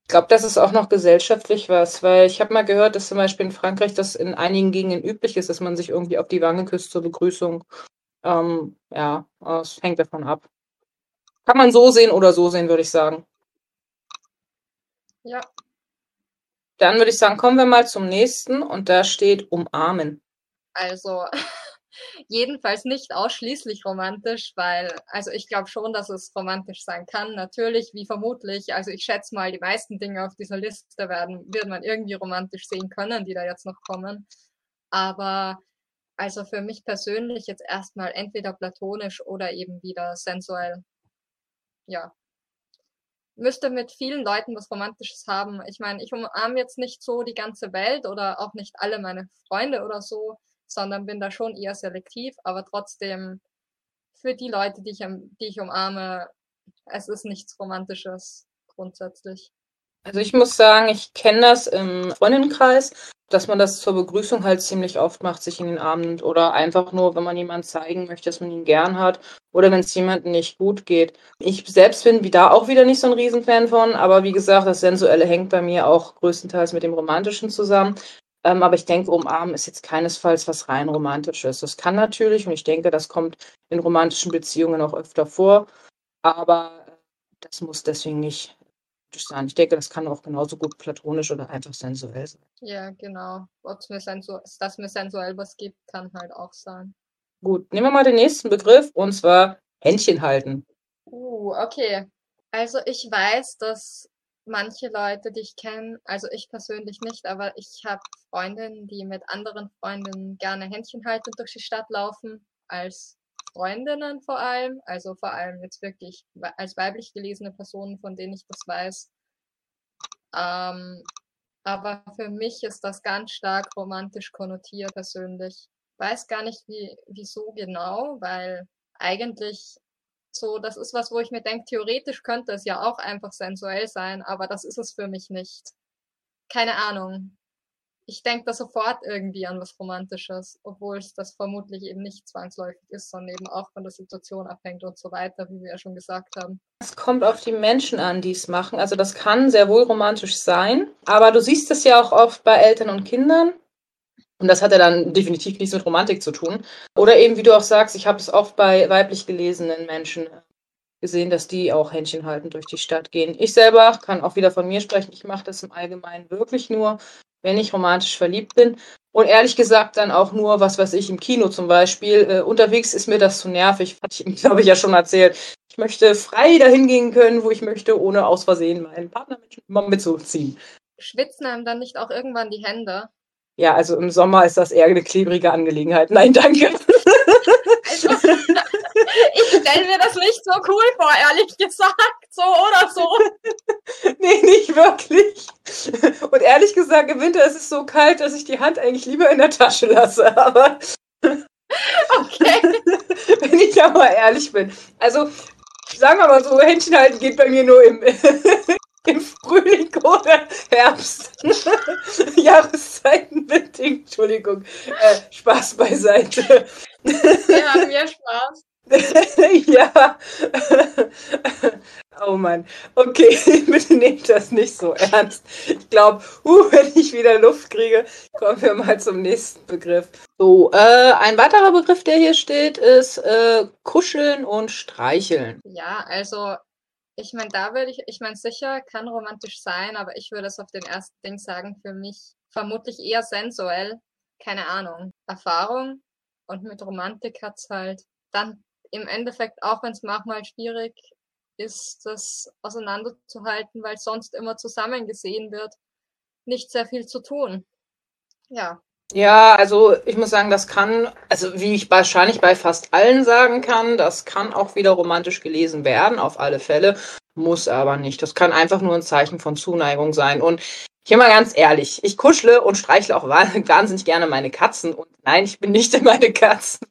Ich glaube, das ist auch noch gesellschaftlich was, weil ich habe mal gehört, dass zum Beispiel in Frankreich das in einigen Gegenden üblich ist, dass man sich irgendwie auf die Wange küsst zur Begrüßung. Ähm, ja, es hängt davon ab. Kann man so sehen oder so sehen, würde ich sagen. Ja. Dann würde ich sagen, kommen wir mal zum nächsten und da steht umarmen. Also jedenfalls nicht ausschließlich romantisch, weil, also ich glaube schon, dass es romantisch sein kann. Natürlich, wie vermutlich, also ich schätze mal, die meisten Dinge auf dieser Liste werden, wird man irgendwie romantisch sehen können, die da jetzt noch kommen. Aber also für mich persönlich jetzt erstmal entweder platonisch oder eben wieder sensuell. Ja, müsste mit vielen Leuten was Romantisches haben. Ich meine, ich umarme jetzt nicht so die ganze Welt oder auch nicht alle meine Freunde oder so, sondern bin da schon eher selektiv, aber trotzdem für die Leute, die ich, die ich umarme, es ist nichts Romantisches grundsätzlich. Also ich muss sagen, ich kenne das im Freundinnenkreis, dass man das zur Begrüßung halt ziemlich oft macht, sich in den Arm nimmt oder einfach nur, wenn man jemanden zeigen möchte, dass man ihn gern hat oder wenn es jemandem nicht gut geht. Ich selbst bin da auch wieder nicht so ein Riesenfan von, aber wie gesagt, das Sensuelle hängt bei mir auch größtenteils mit dem Romantischen zusammen. Ähm, aber ich denke, umarmen ist jetzt keinesfalls was rein Romantisches. Das kann natürlich und ich denke, das kommt in romantischen Beziehungen auch öfter vor, aber das muss deswegen nicht sein. Ich denke, das kann auch genauso gut platonisch oder einfach sensuell sein. Ja, genau. Ob es mir sensu dass mir sensuell was gibt, kann halt auch sein. Gut, nehmen wir mal den nächsten Begriff und zwar Händchen halten. Uh, okay. Also ich weiß, dass manche Leute, die ich kenne, also ich persönlich nicht, aber ich habe Freundinnen, die mit anderen Freundinnen gerne Händchen halten durch die Stadt laufen, als Freundinnen vor allem, also vor allem jetzt wirklich als weiblich gelesene Personen, von denen ich das weiß. Ähm, aber für mich ist das ganz stark romantisch konnotiert persönlich. Weiß gar nicht, wie, wieso genau, weil eigentlich so, das ist was, wo ich mir denke, theoretisch könnte es ja auch einfach sensuell sein, aber das ist es für mich nicht. Keine Ahnung ich denke da sofort irgendwie an was Romantisches, obwohl es das vermutlich eben nicht zwangsläufig ist, sondern eben auch von der Situation abhängt und so weiter, wie wir ja schon gesagt haben. Es kommt auf die Menschen an, die es machen. Also das kann sehr wohl romantisch sein, aber du siehst es ja auch oft bei Eltern und Kindern. Und das hat ja dann definitiv nichts mit Romantik zu tun. Oder eben, wie du auch sagst, ich habe es oft bei weiblich gelesenen Menschen gesehen, dass die auch Händchen halten durch die Stadt gehen. Ich selber kann auch wieder von mir sprechen. Ich mache das im Allgemeinen wirklich nur, wenn ich romantisch verliebt bin. Und ehrlich gesagt dann auch nur, was weiß ich, im Kino zum Beispiel. Äh, unterwegs ist mir das zu nervig, hatte ich, glaube ich, ja schon erzählt. Ich möchte frei dahin gehen können, wo ich möchte, ohne aus Versehen meinen Partner mit, mitzuziehen. Schwitzen einem dann nicht auch irgendwann die Hände? Ja, also im Sommer ist das eher eine klebrige Angelegenheit. Nein, danke. Also, ich stelle mir das nicht so cool vor, ehrlich gesagt. So oder so. nee, nicht wirklich. Und ehrlich gesagt, im Winter ist es so kalt, dass ich die Hand eigentlich lieber in der Tasche lasse. Aber. Okay. Wenn ich mal ehrlich bin. Also, sagen wir mal so, Händchen halten geht bei mir nur im, im Frühling oder Herbst. Jahreszeiten bedingt. Entschuldigung. Äh, Spaß beiseite. Ja, mir Spaß. ja. oh Mann. Okay, bitte nehmt das nicht so ernst. Ich glaube, uh, wenn ich wieder Luft kriege, kommen wir mal zum nächsten Begriff. So, äh, ein weiterer Begriff, der hier steht, ist äh, kuscheln und streicheln. Ja, also ich meine, da würde ich, ich meine, sicher kann romantisch sein, aber ich würde es auf den ersten Ding sagen, für mich vermutlich eher sensuell. Keine Ahnung. Erfahrung und mit Romantik hat es halt dann im Endeffekt, auch wenn es manchmal schwierig ist, das auseinanderzuhalten, weil sonst immer zusammen gesehen wird. nicht sehr viel zu tun. Ja. Ja, also ich muss sagen, das kann, also wie ich wahrscheinlich bei fast allen sagen kann, das kann auch wieder romantisch gelesen werden, auf alle Fälle, muss aber nicht. Das kann einfach nur ein Zeichen von Zuneigung sein. Und hier mal ganz ehrlich, ich kuschle und streichle auch wahnsinnig gerne meine Katzen. Und nein, ich bin nicht in meine Katzen.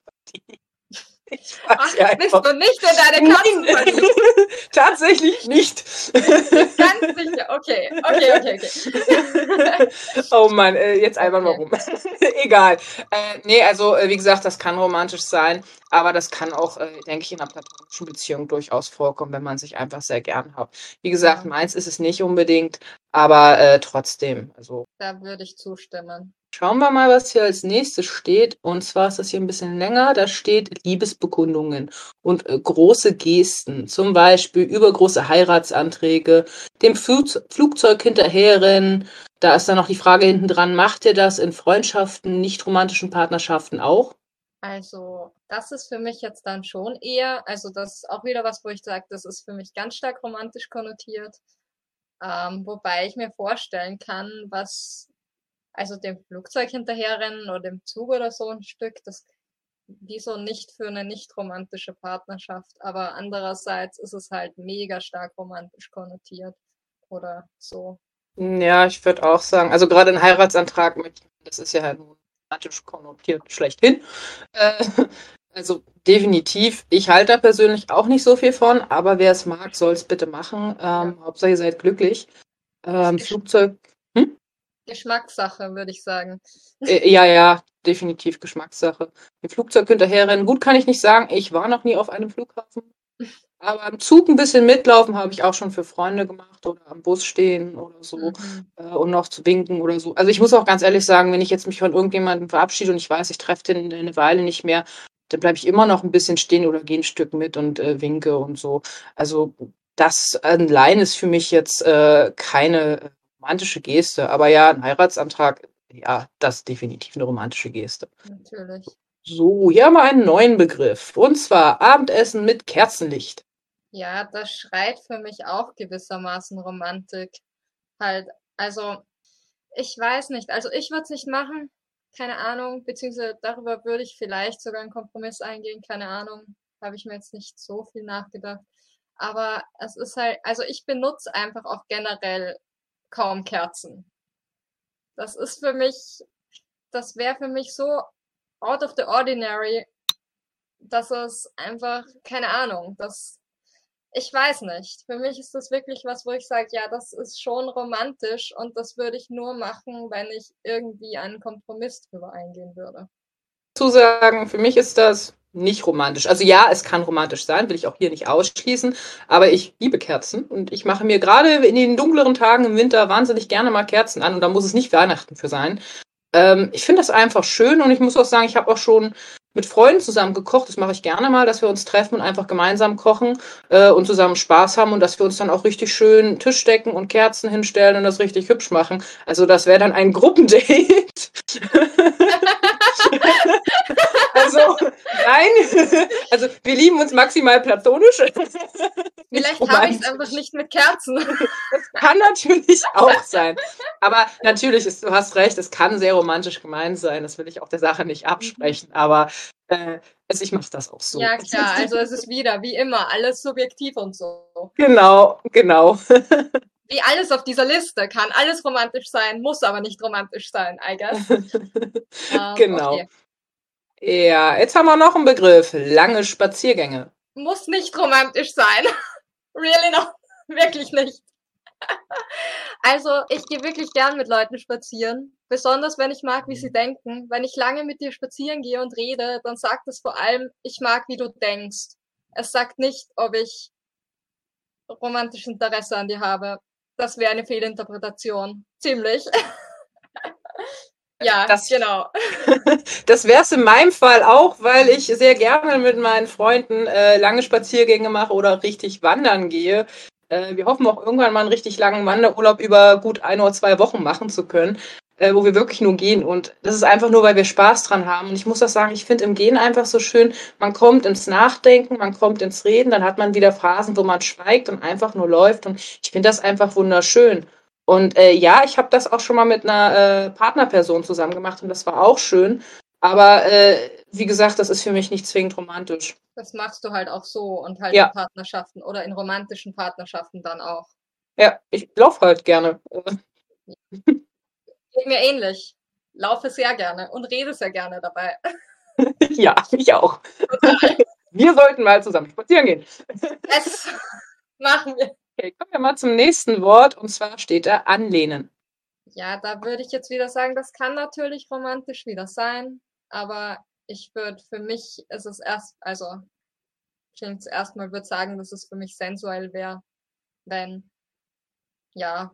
Ach, ja bist du nicht in deine Katzen verliebt? Tatsächlich nicht. Ganz sicher. Okay, okay, okay, okay. oh Mann, äh, jetzt einmal mal rum. Egal. Äh, nee, also äh, wie gesagt, das kann romantisch sein, aber das kann auch, äh, denke ich, in einer platonischen Beziehung durchaus vorkommen, wenn man sich einfach sehr gern hat. Wie gesagt, meins ist es nicht unbedingt, aber äh, trotzdem. Also. Da würde ich zustimmen. Schauen wir mal, was hier als nächstes steht. Und zwar ist das hier ein bisschen länger. Da steht Liebesbekundungen und äh, große Gesten. Zum Beispiel übergroße Heiratsanträge, dem Flug Flugzeug hinterherrennen. Da ist dann noch die Frage hinten dran, macht ihr das in Freundschaften, nicht romantischen Partnerschaften auch? Also, das ist für mich jetzt dann schon eher, also das ist auch wieder was, wo ich sage, das ist für mich ganz stark romantisch konnotiert. Ähm, wobei ich mir vorstellen kann, was also dem Flugzeug hinterherrennen oder dem Zug oder so ein Stück, das wieso nicht für eine nicht romantische Partnerschaft, aber andererseits ist es halt mega stark romantisch konnotiert oder so. Ja, ich würde auch sagen, also gerade ein Heiratsantrag, das ist ja halt romantisch konnotiert schlechthin. Äh, also definitiv, ich halte da persönlich auch nicht so viel von, aber wer es mag, soll es bitte machen. Ähm. Hauptsache ihr seid glücklich. Ähm, Flugzeug Geschmackssache, würde ich sagen. Äh, ja, ja, definitiv Geschmackssache. Im Flugzeug hinterherrennen, gut kann ich nicht sagen. Ich war noch nie auf einem Flughafen. Aber im Zug ein bisschen mitlaufen habe ich auch schon für Freunde gemacht oder am Bus stehen oder so mhm. äh, und noch zu winken oder so. Also ich muss auch ganz ehrlich sagen, wenn ich jetzt mich von irgendjemandem verabschiede und ich weiß, ich treffe den eine Weile nicht mehr, dann bleibe ich immer noch ein bisschen stehen oder gehe ein Stück mit und äh, winke und so. Also das allein ist für mich jetzt äh, keine romantische Geste. Aber ja, ein Heiratsantrag, ja, das ist definitiv eine romantische Geste. Natürlich. So, hier haben wir einen neuen Begriff. Und zwar Abendessen mit Kerzenlicht. Ja, das schreit für mich auch gewissermaßen Romantik. Halt, also, ich weiß nicht. Also, ich würde es nicht machen. Keine Ahnung. Beziehungsweise darüber würde ich vielleicht sogar einen Kompromiss eingehen. Keine Ahnung. Habe ich mir jetzt nicht so viel nachgedacht. Aber es ist halt, also ich benutze einfach auch generell kaum Kerzen. Das ist für mich, das wäre für mich so out of the ordinary, dass es einfach, keine Ahnung, das, ich weiß nicht. Für mich ist das wirklich was, wo ich sage, ja, das ist schon romantisch und das würde ich nur machen, wenn ich irgendwie einen Kompromiss drüber eingehen würde. Zu sagen, für mich ist das nicht romantisch. Also ja, es kann romantisch sein, will ich auch hier nicht ausschließen, aber ich liebe Kerzen und ich mache mir gerade in den dunkleren Tagen im Winter wahnsinnig gerne mal Kerzen an und da muss es nicht Weihnachten für sein. Ähm, ich finde das einfach schön und ich muss auch sagen, ich habe auch schon mit Freunden zusammen gekocht. Das mache ich gerne mal, dass wir uns treffen und einfach gemeinsam kochen äh, und zusammen Spaß haben und dass wir uns dann auch richtig schön Tisch decken und Kerzen hinstellen und das richtig hübsch machen. Also das wäre dann ein Gruppendate. also nein, also wir lieben uns maximal platonisch. Vielleicht habe ich es einfach nicht mit Kerzen. Das kann natürlich auch sein. Aber natürlich, ist, du hast recht, es kann sehr romantisch gemeint sein. Das will ich auch der Sache nicht absprechen. Aber äh, also ich mache das auch so. Ja, klar, also es ist wieder, wie immer, alles subjektiv und so. Genau, genau. Wie alles auf dieser Liste kann alles romantisch sein, muss aber nicht romantisch sein, I guess. ähm, genau. Okay. Ja, jetzt haben wir noch einen Begriff. Lange Spaziergänge. Muss nicht romantisch sein. really not. Wirklich nicht. Also, ich gehe wirklich gern mit Leuten spazieren. Besonders wenn ich mag, wie sie denken. Wenn ich lange mit dir spazieren gehe und rede, dann sagt es vor allem, ich mag, wie du denkst. Es sagt nicht, ob ich romantisches Interesse an dir habe. Das wäre eine Fehlinterpretation. Ziemlich. ja, das, genau. das wäre es in meinem Fall auch, weil ich sehr gerne mit meinen Freunden äh, lange Spaziergänge mache oder richtig wandern gehe. Äh, wir hoffen auch irgendwann mal einen richtig langen Wanderurlaub über gut ein oder zwei Wochen machen zu können, äh, wo wir wirklich nur gehen. Und das ist einfach nur, weil wir Spaß dran haben. Und ich muss auch sagen, ich finde im Gehen einfach so schön, man kommt ins Nachdenken, man kommt ins Reden, dann hat man wieder Phasen, wo man schweigt und einfach nur läuft. Und ich finde das einfach wunderschön. Und äh, ja, ich habe das auch schon mal mit einer äh, Partnerperson zusammen gemacht und das war auch schön. Aber äh, wie gesagt, das ist für mich nicht zwingend romantisch. Das machst du halt auch so und halt Ja. in Partnerschaften oder in romantischen Partnerschaften dann auch. Ja, ich laufe halt gerne. Geht mir ähnlich. Laufe sehr gerne und rede sehr gerne dabei. ja, ich auch. Wir sollten mal zusammen spazieren gehen. Es machen wir. Okay, kommen wir mal zum nächsten Wort und zwar steht da anlehnen. Ja, da würde ich jetzt wieder sagen, das kann natürlich romantisch wieder sein, aber ich würde für mich ist es erst, also klingt erstmal würde sagen, dass es für mich sensuell wäre, wenn ja,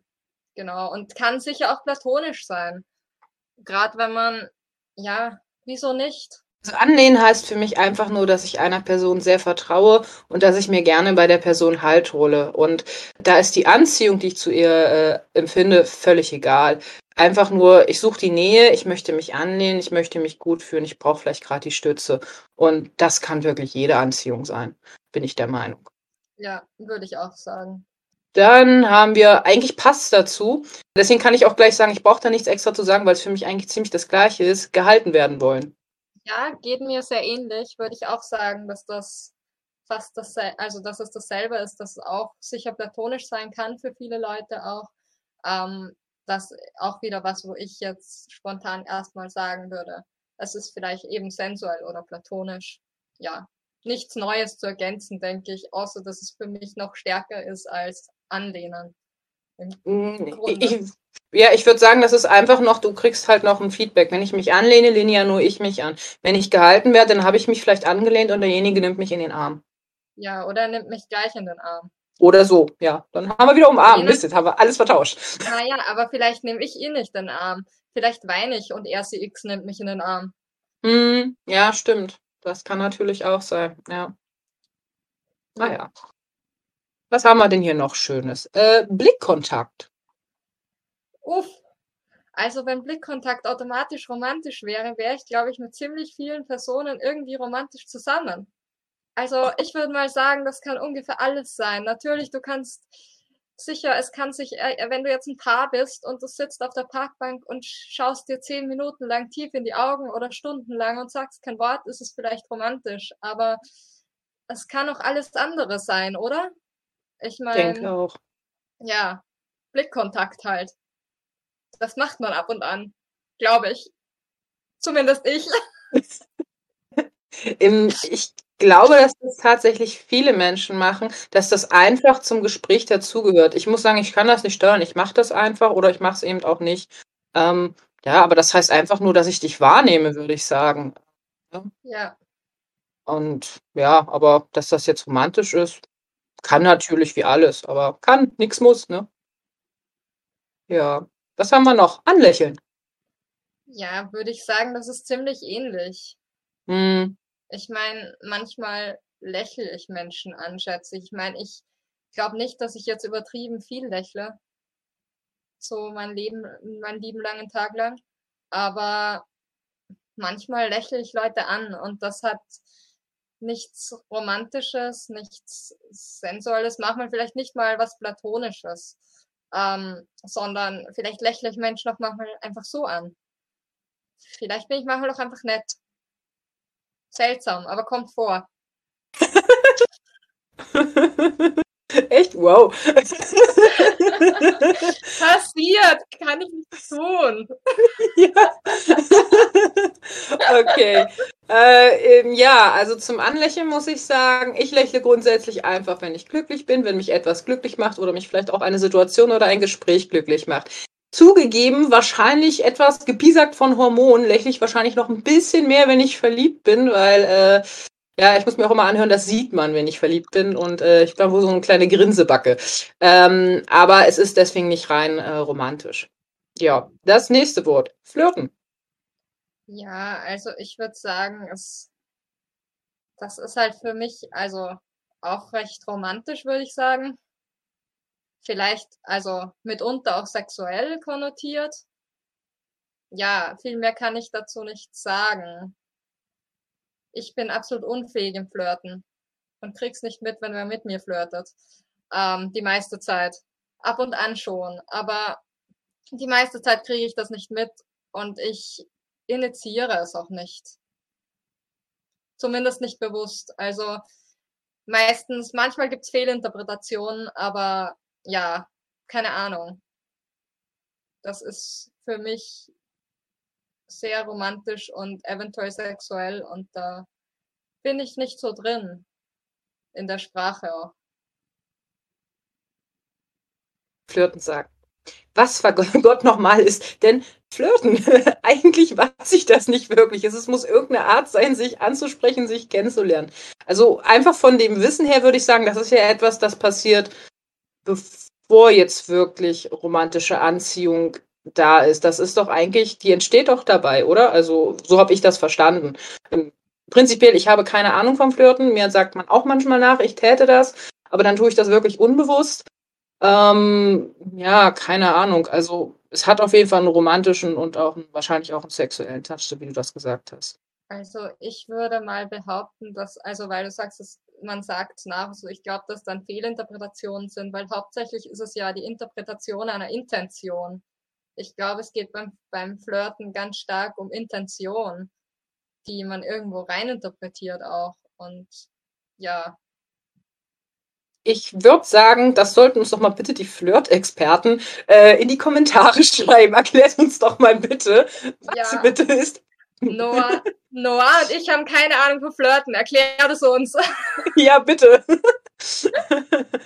genau und kann sicher auch platonisch sein. Gerade wenn man ja, wieso nicht? Also anlehnen heißt für mich einfach nur, dass ich einer Person sehr vertraue und dass ich mir gerne bei der Person Halt hole. Und da ist die Anziehung, die ich zu ihr äh, empfinde, völlig egal. Einfach nur, ich suche die Nähe, ich möchte mich anlehnen, ich möchte mich gut fühlen, ich brauche vielleicht gerade die Stütze. Und das kann wirklich jede Anziehung sein, bin ich der Meinung. Ja, würde ich auch sagen. Dann haben wir, eigentlich passt dazu, deswegen kann ich auch gleich sagen, ich brauche da nichts extra zu sagen, weil es für mich eigentlich ziemlich das Gleiche ist, gehalten werden wollen. Ja, geht mir sehr ähnlich, würde ich auch sagen, dass das fast das, also dass es dasselbe ist, dass es auch sicher platonisch sein kann für viele Leute auch. Ähm, das auch wieder was, wo ich jetzt spontan erstmal sagen würde. Es ist vielleicht eben sensuell oder platonisch. Ja, nichts Neues zu ergänzen, denke ich, außer dass es für mich noch stärker ist als Anlehnen. Mm. Ich, ja, ich würde sagen, das ist einfach noch, du kriegst halt noch ein Feedback. Wenn ich mich anlehne, lehne ja nur ich mich an. Wenn ich gehalten werde, dann habe ich mich vielleicht angelehnt und derjenige nimmt mich in den Arm. Ja, oder er nimmt mich gleich in den Arm. Oder so, ja. Dann haben wir wieder umarmt. Mist, jetzt haben wir alles vertauscht. Naja, aber vielleicht nehme ich ihn nicht in den Arm. Vielleicht weine ich und RCX nimmt mich in den Arm. Hm, ja, stimmt. Das kann natürlich auch sein, ja. Naja. Was haben wir denn hier noch Schönes? Äh, Blickkontakt. Uff. Also wenn Blickkontakt automatisch romantisch wäre, wäre ich, glaube ich, mit ziemlich vielen Personen irgendwie romantisch zusammen. Also ich würde mal sagen, das kann ungefähr alles sein. Natürlich, du kannst sicher, es kann sich, äh, wenn du jetzt ein Paar bist und du sitzt auf der Parkbank und schaust dir zehn Minuten lang tief in die Augen oder stundenlang und sagst kein Wort, ist es vielleicht romantisch. Aber es kann auch alles andere sein, oder? Ich Ich denke meine, auch. ja, Blickkontakt halt. Das macht man ab und an, glaube ich. Zumindest ich. Im, ich glaube, dass das tatsächlich viele Menschen machen, dass das einfach zum Gespräch dazugehört. Ich muss sagen, ich kann das nicht steuern. Ich mache das einfach oder ich mache es eben auch nicht. Ähm, ja, aber das heißt einfach nur, dass ich dich wahrnehme, würde ich sagen. Ja, Und ja, aber dass das jetzt romantisch ist, kann natürlich wie alles, aber kann, nix muss, ne? Ja. Was haben wir noch? Anlächeln. ja, würde ich sagen, das ist ziemlich ähnlich. Hm, Ich meine, manchmal lächle ich Menschen an, schätze ich. Ich meine, ich glaube nicht, dass ich jetzt übertrieben viel lächle. So mein Leben, mein lieben langen Tag lang. Aber manchmal lächle ich Leute an und das hat nichts Romantisches, nichts Sensuelles, manchmal vielleicht nicht mal was Platonisches, ähm, sondern vielleicht lächle ich Menschen auch manchmal einfach so an. Vielleicht bin ich manchmal auch einfach nett. Seltsam, aber kommt vor. Echt? Wow. Passiert, kann ich nicht tun. Ja. Okay. Äh, ähm, ja, also zum Anlächeln muss ich sagen, ich lächle grundsätzlich einfach, wenn ich glücklich bin, wenn mich etwas glücklich macht oder mich vielleicht auch eine Situation oder ein Gespräch glücklich macht. Zugegeben, wahrscheinlich etwas gepiesackt von Hormonen, lächle ich wahrscheinlich noch ein bisschen mehr, wenn ich verliebt bin, weil äh, ja, ich muss mir auch immer anhören, das sieht man, wenn ich verliebt bin und äh, ich glaube, so eine kleine Grinsebacke. Ähm, aber es ist deswegen nicht rein äh, romantisch. Ja, das nächste Wort. Flirten. Ja, also ich würde sagen, es, das ist halt für mich, also auch recht romantisch, würde ich sagen. Vielleicht, also mitunter auch sexuell konnotiert. Ja, viel mehr kann ich dazu nicht sagen. Ich bin absolut unfähig im Flirten und krieg's nicht mit, wenn wer mit mir flirtet. Ähm, die meiste Zeit. ab und an schon, aber die meiste Zeit kriege ich das nicht mit und ich initiiere es auch nicht. Zumindest nicht bewusst. Also meistens, manchmal gibt's Fehlinterpretationen, aber ja, keine Ahnung. Das ist für mich sehr romantisch und eventuell sexuell und da bin ich nicht so drin in der Sprache auch. Flirten sagen. Was Gott nochmal ist, denn Flirten, eigentlich weiß ich das nicht wirklich. Es muss irgendeine Art sein, sich anzusprechen, sich kennenzulernen. Also einfach von dem Wissen her würde ich sagen, das ist ja etwas, das passiert, bevor jetzt wirklich romantische Anziehung da ist. Das ist doch eigentlich, die entsteht doch dabei, oder? Also so habe ich das verstanden. Ähm, prinzipiell, ich habe keine Ahnung vom Flirten. Mir sagt man auch manchmal nach, ich täte das, aber dann tue ich das wirklich unbewusst. Ähm, ja, keine Ahnung. Also es hat auf jeden Fall einen romantischen und auch einen, wahrscheinlich auch einen sexuellen Touch, so wie du das gesagt hast. Also ich würde mal behaupten, dass, also weil du sagst, dass man sagt nach, so ich glaube, dass dann Fehlinterpretationen sind, weil hauptsächlich ist es ja die Interpretation einer Intention. Ich glaube, es geht beim, beim Flirten ganz stark um Intention, die man irgendwo reininterpretiert auch. Und ja, ich würde sagen, das sollten uns doch mal bitte die Flirt-Experten äh, in die Kommentare schreiben. Erklärt uns doch mal bitte, was ja. bitte ist. Noah, Noah und ich haben keine Ahnung von Flirten. Erklär es uns. Ja, bitte.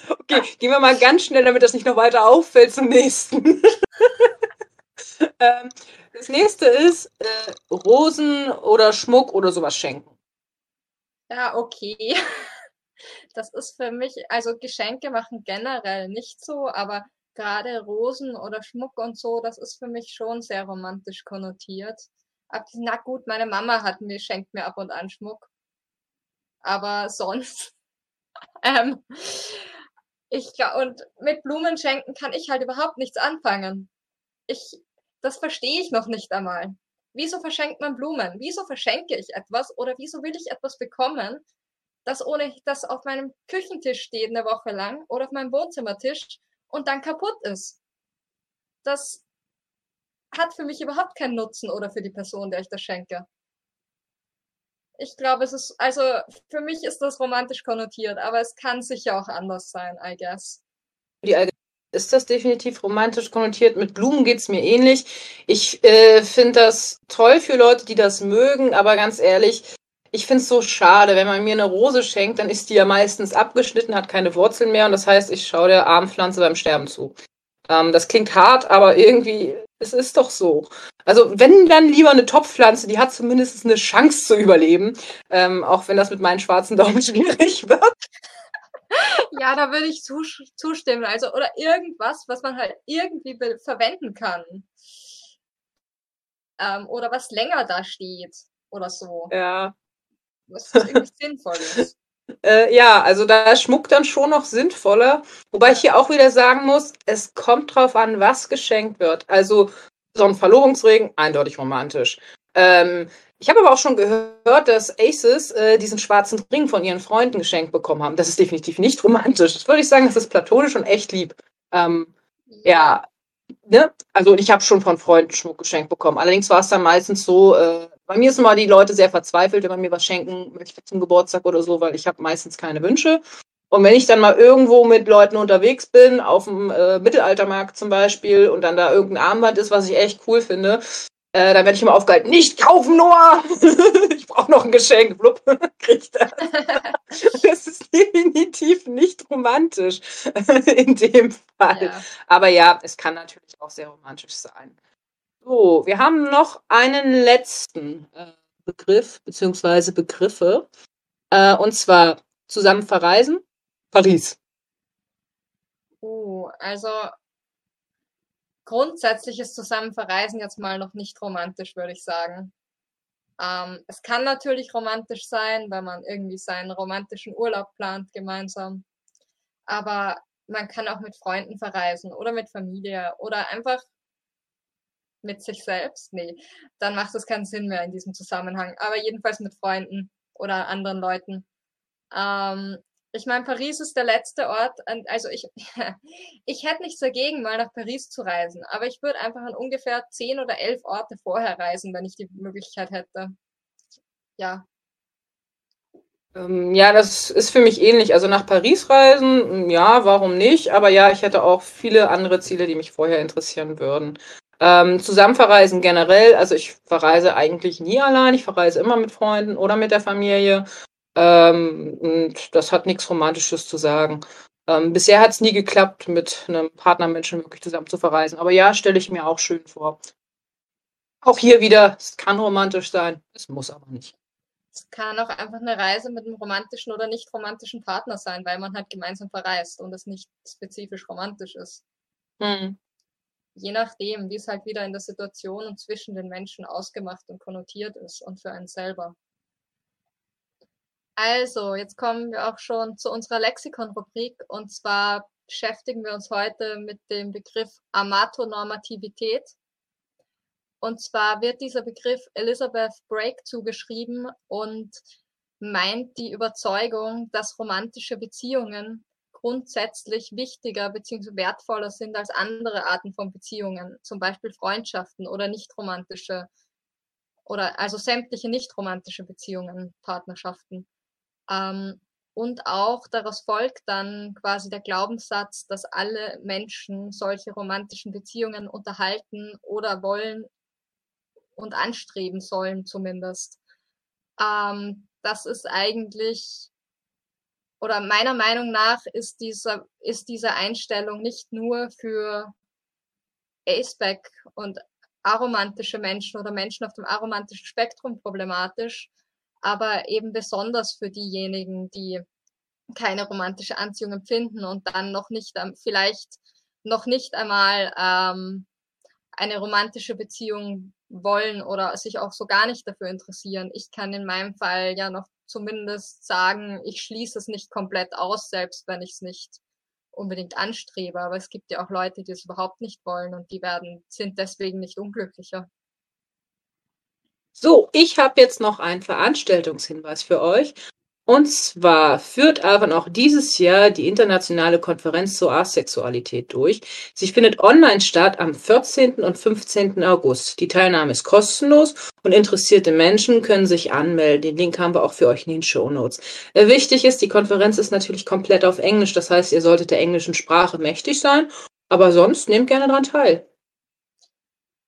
Okay, gehen wir mal ganz schnell, damit das nicht noch weiter auffällt zum nächsten. Ähm, das nächste ist äh, Rosen oder Schmuck oder sowas schenken. Ja, okay das ist für mich, also Geschenke machen generell nicht so, aber gerade Rosen oder Schmuck und so, das ist für mich schon sehr romantisch konnotiert. Aber, na gut, meine Mama hat mir, schenkt mir ab und an Schmuck. Aber sonst, ähm, ich, und mit Blumen schenken kann ich halt überhaupt nichts anfangen. Ich, das verstehe ich noch nicht einmal. Wieso verschenkt man Blumen? Wieso verschenke ich etwas oder wieso will ich etwas bekommen, das ohne das auf meinem Küchentisch steht eine Woche lang oder auf meinem Wohnzimmertisch und dann kaputt ist. Das hat für mich überhaupt keinen Nutzen oder für die Person, der ich das schenke. Ich glaube, es ist, also für mich ist das romantisch konnotiert, aber es kann sicher auch anders sein, I guess. Die ist das definitiv romantisch konnotiert. Mit Blumen geht's mir ähnlich. Ich äh, finde das toll für Leute, die das mögen, aber ganz ehrlich, ich finde es so schade, wenn man mir eine Rose schenkt, dann ist die ja meistens abgeschnitten, hat keine Wurzeln mehr und das heißt, ich schaue der Armpflanze beim Sterben zu. Ähm, das klingt hart, aber irgendwie, es ist doch so. Also wenn dann lieber eine Topfpflanze, die hat zumindest eine Chance zu überleben, ähm, auch wenn das mit meinen schwarzen Daumen schwierig wird. Ja, da würde ich zustimmen. Also, oder irgendwas, was man halt irgendwie verwenden kann. Ähm, oder was länger da steht. Oder so. Ja was irgendwie sinnvoll ist. Äh, ja, also da ist Schmuck dann schon noch sinnvoller. Wobei ich hier auch wieder sagen muss, es kommt drauf an, was geschenkt wird. Also so ein Verlobungsring, eindeutig romantisch. Ähm, ich habe aber auch schon gehört, dass Aces äh, diesen schwarzen Ring von ihren Freunden geschenkt bekommen haben. Das ist definitiv nicht romantisch. Das würde ich sagen, das ist platonisch und echt lieb. Ähm, ja, ne? Also ich habe schon von Freunden Schmuck geschenkt bekommen. Allerdings war es dann meistens so, äh, bei mir sind mal die Leute sehr verzweifelt, wenn man mir was schenken möchte zum Geburtstag oder so, weil ich habe meistens keine Wünsche. Und wenn ich dann mal irgendwo mit Leuten unterwegs bin, auf dem äh, Mittelaltermarkt zum Beispiel, und dann da irgendein Armband ist, was ich echt cool finde, äh, dann werde ich immer aufgehalten, nicht kaufen, Noah! ich brauche noch ein Geschenk. Blub, krieg das. das ist definitiv nicht romantisch in dem Fall. Ja. Aber ja, es kann natürlich auch sehr romantisch sein. So, wir haben noch einen letzten äh, Begriff beziehungsweise Begriffe. Äh, und zwar zusammen verreisen, Paris. Oh, also grundsätzlich ist zusammen verreisen jetzt mal noch nicht romantisch, würde ich sagen. Ähm, es kann natürlich romantisch sein, wenn man irgendwie seinen romantischen Urlaub plant gemeinsam. Aber man kann auch mit Freunden verreisen oder mit Familie oder einfach mit sich selbst, nee, dann macht es keinen Sinn mehr in diesem Zusammenhang. Aber jedenfalls mit Freunden oder anderen Leuten. Ähm, Ich meine, Paris ist der letzte Ort, also ich, ich hätte nichts dagegen, mal nach Paris zu reisen, aber ich würde einfach an ungefähr zehn oder elf Orte vorher reisen, wenn ich die Möglichkeit hätte. Ja. Ähm, ja, das ist für mich ähnlich. Also nach Paris reisen, ja, warum nicht? Aber ja, ich hätte auch viele andere Ziele, die mich vorher interessieren würden. Ähm, zusammen verreisen generell, also ich verreise eigentlich nie allein, ich verreise immer mit Freunden oder mit der Familie. Ähm, und das hat nichts Romantisches zu sagen. Ähm, bisher hat es nie geklappt, mit einem Partnermenschen wirklich zusammen zu verreisen. Aber ja, stelle ich mir auch schön vor. Auch hier wieder, es kann romantisch sein, es muss aber nicht. Es kann auch einfach eine Reise mit einem romantischen oder nicht romantischen Partner sein, weil man halt gemeinsam verreist und es nicht spezifisch romantisch ist. Hm. Je nachdem, wie es halt wieder in der Situation und zwischen den Menschen ausgemacht und konnotiert ist und für einen selber. Also, jetzt kommen wir auch schon zu unserer Lexikon-Rubrik und zwar beschäftigen wir uns heute mit dem Begriff Amatonormativität. Und zwar wird dieser Begriff Elizabeth Brake zugeschrieben und meint die Überzeugung, dass romantische Beziehungen grundsätzlich wichtiger bzw. wertvoller sind als andere Arten von Beziehungen, zum Beispiel Freundschaften oder nicht romantische oder also sämtliche nicht romantische Beziehungen, Partnerschaften. Ähm, und auch daraus folgt dann quasi der Glaubenssatz, dass alle Menschen solche romantischen Beziehungen unterhalten oder wollen und anstreben sollen zumindest. Ähm, das ist eigentlich, oder meiner Meinung nach ist dieser, ist diese Einstellung nicht nur für Aceback und aromantische Menschen oder Menschen auf dem aromantischen Spektrum problematisch, aber eben besonders für diejenigen, die keine romantische Anziehung empfinden und dann noch nicht, vielleicht noch nicht einmal ähm, eine romantische Beziehung wollen oder sich auch so gar nicht dafür interessieren. Ich kann in meinem Fall ja noch zumindest sagen, ich schließe es nicht komplett aus, selbst wenn ich es nicht unbedingt anstrebe. Aber es gibt ja auch Leute, die es überhaupt nicht wollen und die werden, sind deswegen nicht unglücklicher. So, ich habe jetzt noch einen Veranstaltungshinweis für euch. Und zwar führt Avon auch dieses Jahr die internationale Konferenz zur Asexualität durch. Sie findet online statt am 14. und 15. August. Die Teilnahme ist kostenlos und interessierte Menschen können sich anmelden. Den Link haben wir auch für euch in den Show Notes. Äh, wichtig ist, die Konferenz ist natürlich komplett auf Englisch. Das heißt, ihr solltet der englischen Sprache mächtig sein. Aber sonst nehmt gerne daran teil.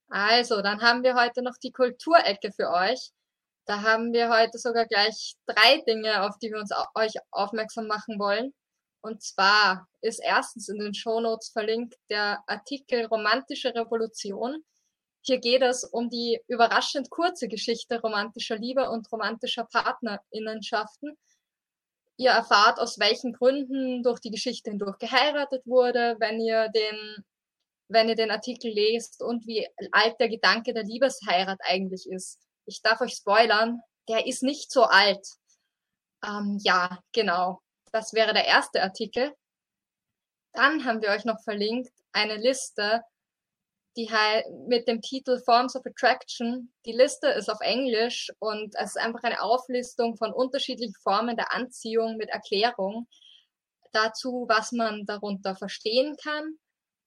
Also, dann haben wir heute noch die Kulturecke für euch. Da haben wir heute sogar gleich drei Dinge, auf die wir uns euch aufmerksam machen wollen. Und zwar ist erstens in den Shownotes verlinkt der Artikel Romantische Revolution. Hier geht es um die überraschend kurze Geschichte romantischer Liebe und romantischer Partnerinnenschaften. Ihr erfahrt, aus welchen Gründen durch die Geschichte hindurch geheiratet wurde, wenn ihr den wenn ihr den Artikel lest und wie alt der Gedanke der Liebesheirat eigentlich ist. Ich darf euch spoilern, der ist nicht so alt. Ähm, ja, genau. Das wäre der erste Artikel. Dann haben wir euch noch verlinkt eine Liste, die mit dem Titel Forms of Attraction. Die Liste ist auf Englisch und es ist einfach eine Auflistung von unterschiedlichen Formen der Anziehung mit Erklärung dazu, was man darunter verstehen kann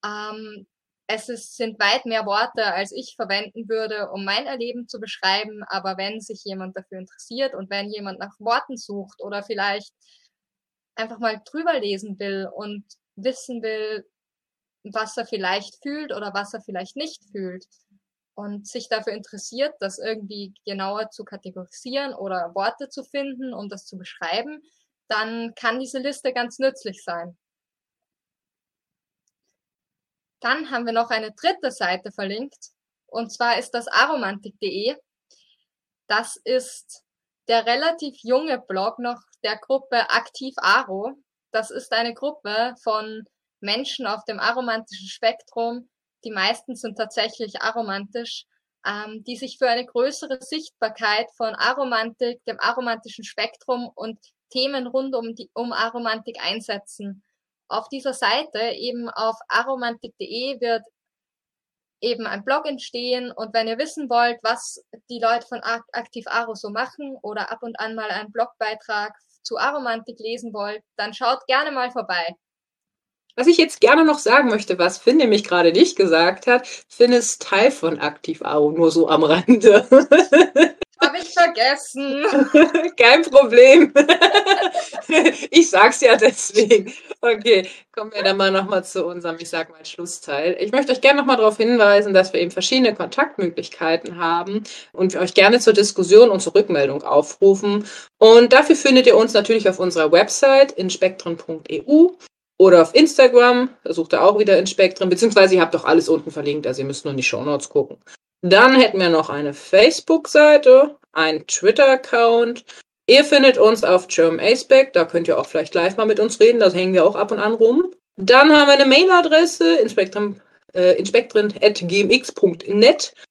ähm, es ist, sind weit mehr Worte, als ich verwenden würde, um mein Erleben zu beschreiben. Aber wenn sich jemand dafür interessiert und wenn jemand nach Worten sucht oder vielleicht einfach mal drüber lesen will und wissen will, was er vielleicht fühlt oder was er vielleicht nicht fühlt und sich dafür interessiert, das irgendwie genauer zu kategorisieren oder Worte zu finden, um das zu beschreiben, dann kann diese Liste ganz nützlich sein. Dann haben wir noch eine dritte Seite verlinkt. Und zwar ist das aromantik.de. Das ist der relativ junge Blog noch der Gruppe Aktiv Aro. Das ist eine Gruppe von Menschen auf dem aromantischen Spektrum. Die meisten sind tatsächlich aromantisch, ähm, die sich für eine größere Sichtbarkeit von Aromantik, dem aromantischen Spektrum und Themen rund um die um Aromantik einsetzen auf dieser Seite, eben auf aromantik.de, wird eben ein Blog entstehen und wenn ihr wissen wollt, was die Leute von Aktiv Aro so machen oder ab und an mal einen Blogbeitrag zu Aromantik lesen wollt, dann schaut gerne mal vorbei. Was ich jetzt gerne noch sagen möchte, was Finn nämlich gerade nicht gesagt hat, Finn ist Teil von Aktiv Aro, nur so am Rande. Habe ich vergessen. Kein Problem. ich sag's ja deswegen. Okay, kommen wir dann mal nochmal zu unserem, ich sag mal, Schlussteil. Ich möchte euch gerne nochmal darauf hinweisen, dass wir eben verschiedene Kontaktmöglichkeiten haben und wir euch gerne zur Diskussion und zur Rückmeldung aufrufen. Und dafür findet ihr uns natürlich auf unserer Website inspektren.eu oder auf Instagram, da sucht ihr auch wieder Inspektren, beziehungsweise ihr habt doch alles unten verlinkt, also ihr müsst nur in die Shownotes gucken. Dann hätten wir noch eine Facebook-Seite, einen Twitter-Account. Ihr findet uns auf German da könnt ihr auch vielleicht live mal mit uns reden, da hängen wir auch ab und an rum. Dann haben wir eine Mailadresse, inspektren, inspektren.gmx.net. Äh,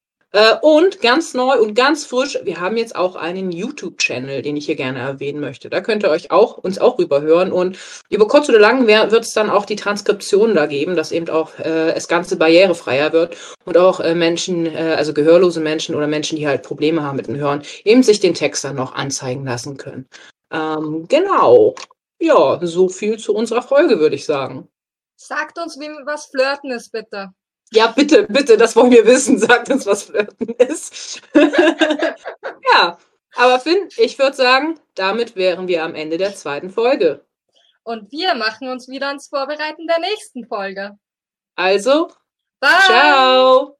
und ganz neu und ganz frisch, wir haben jetzt auch einen YouTube-Channel, den ich hier gerne erwähnen möchte. Da könnt ihr euch auch, uns auch rüberhören. Und über kurz oder lang wird es dann auch die Transkription da geben, dass eben auch äh, das Ganze barrierefreier wird und auch äh, Menschen, äh, also gehörlose Menschen oder Menschen, die halt Probleme haben mit dem Hören, eben sich den Text dann noch anzeigen lassen können. Ähm, genau. Ja, so viel zu unserer Folge, würde ich sagen. Sagt uns, wie was Flirten ist, bitte. Ja, bitte, bitte, das wollen wir wissen. Sagt uns, was Flirten ist. ja, aber Finn, ich würde sagen, damit wären wir am Ende der zweiten Folge. Und wir machen uns wieder ans Vorbereiten der nächsten Folge. Also, Bye. ciao.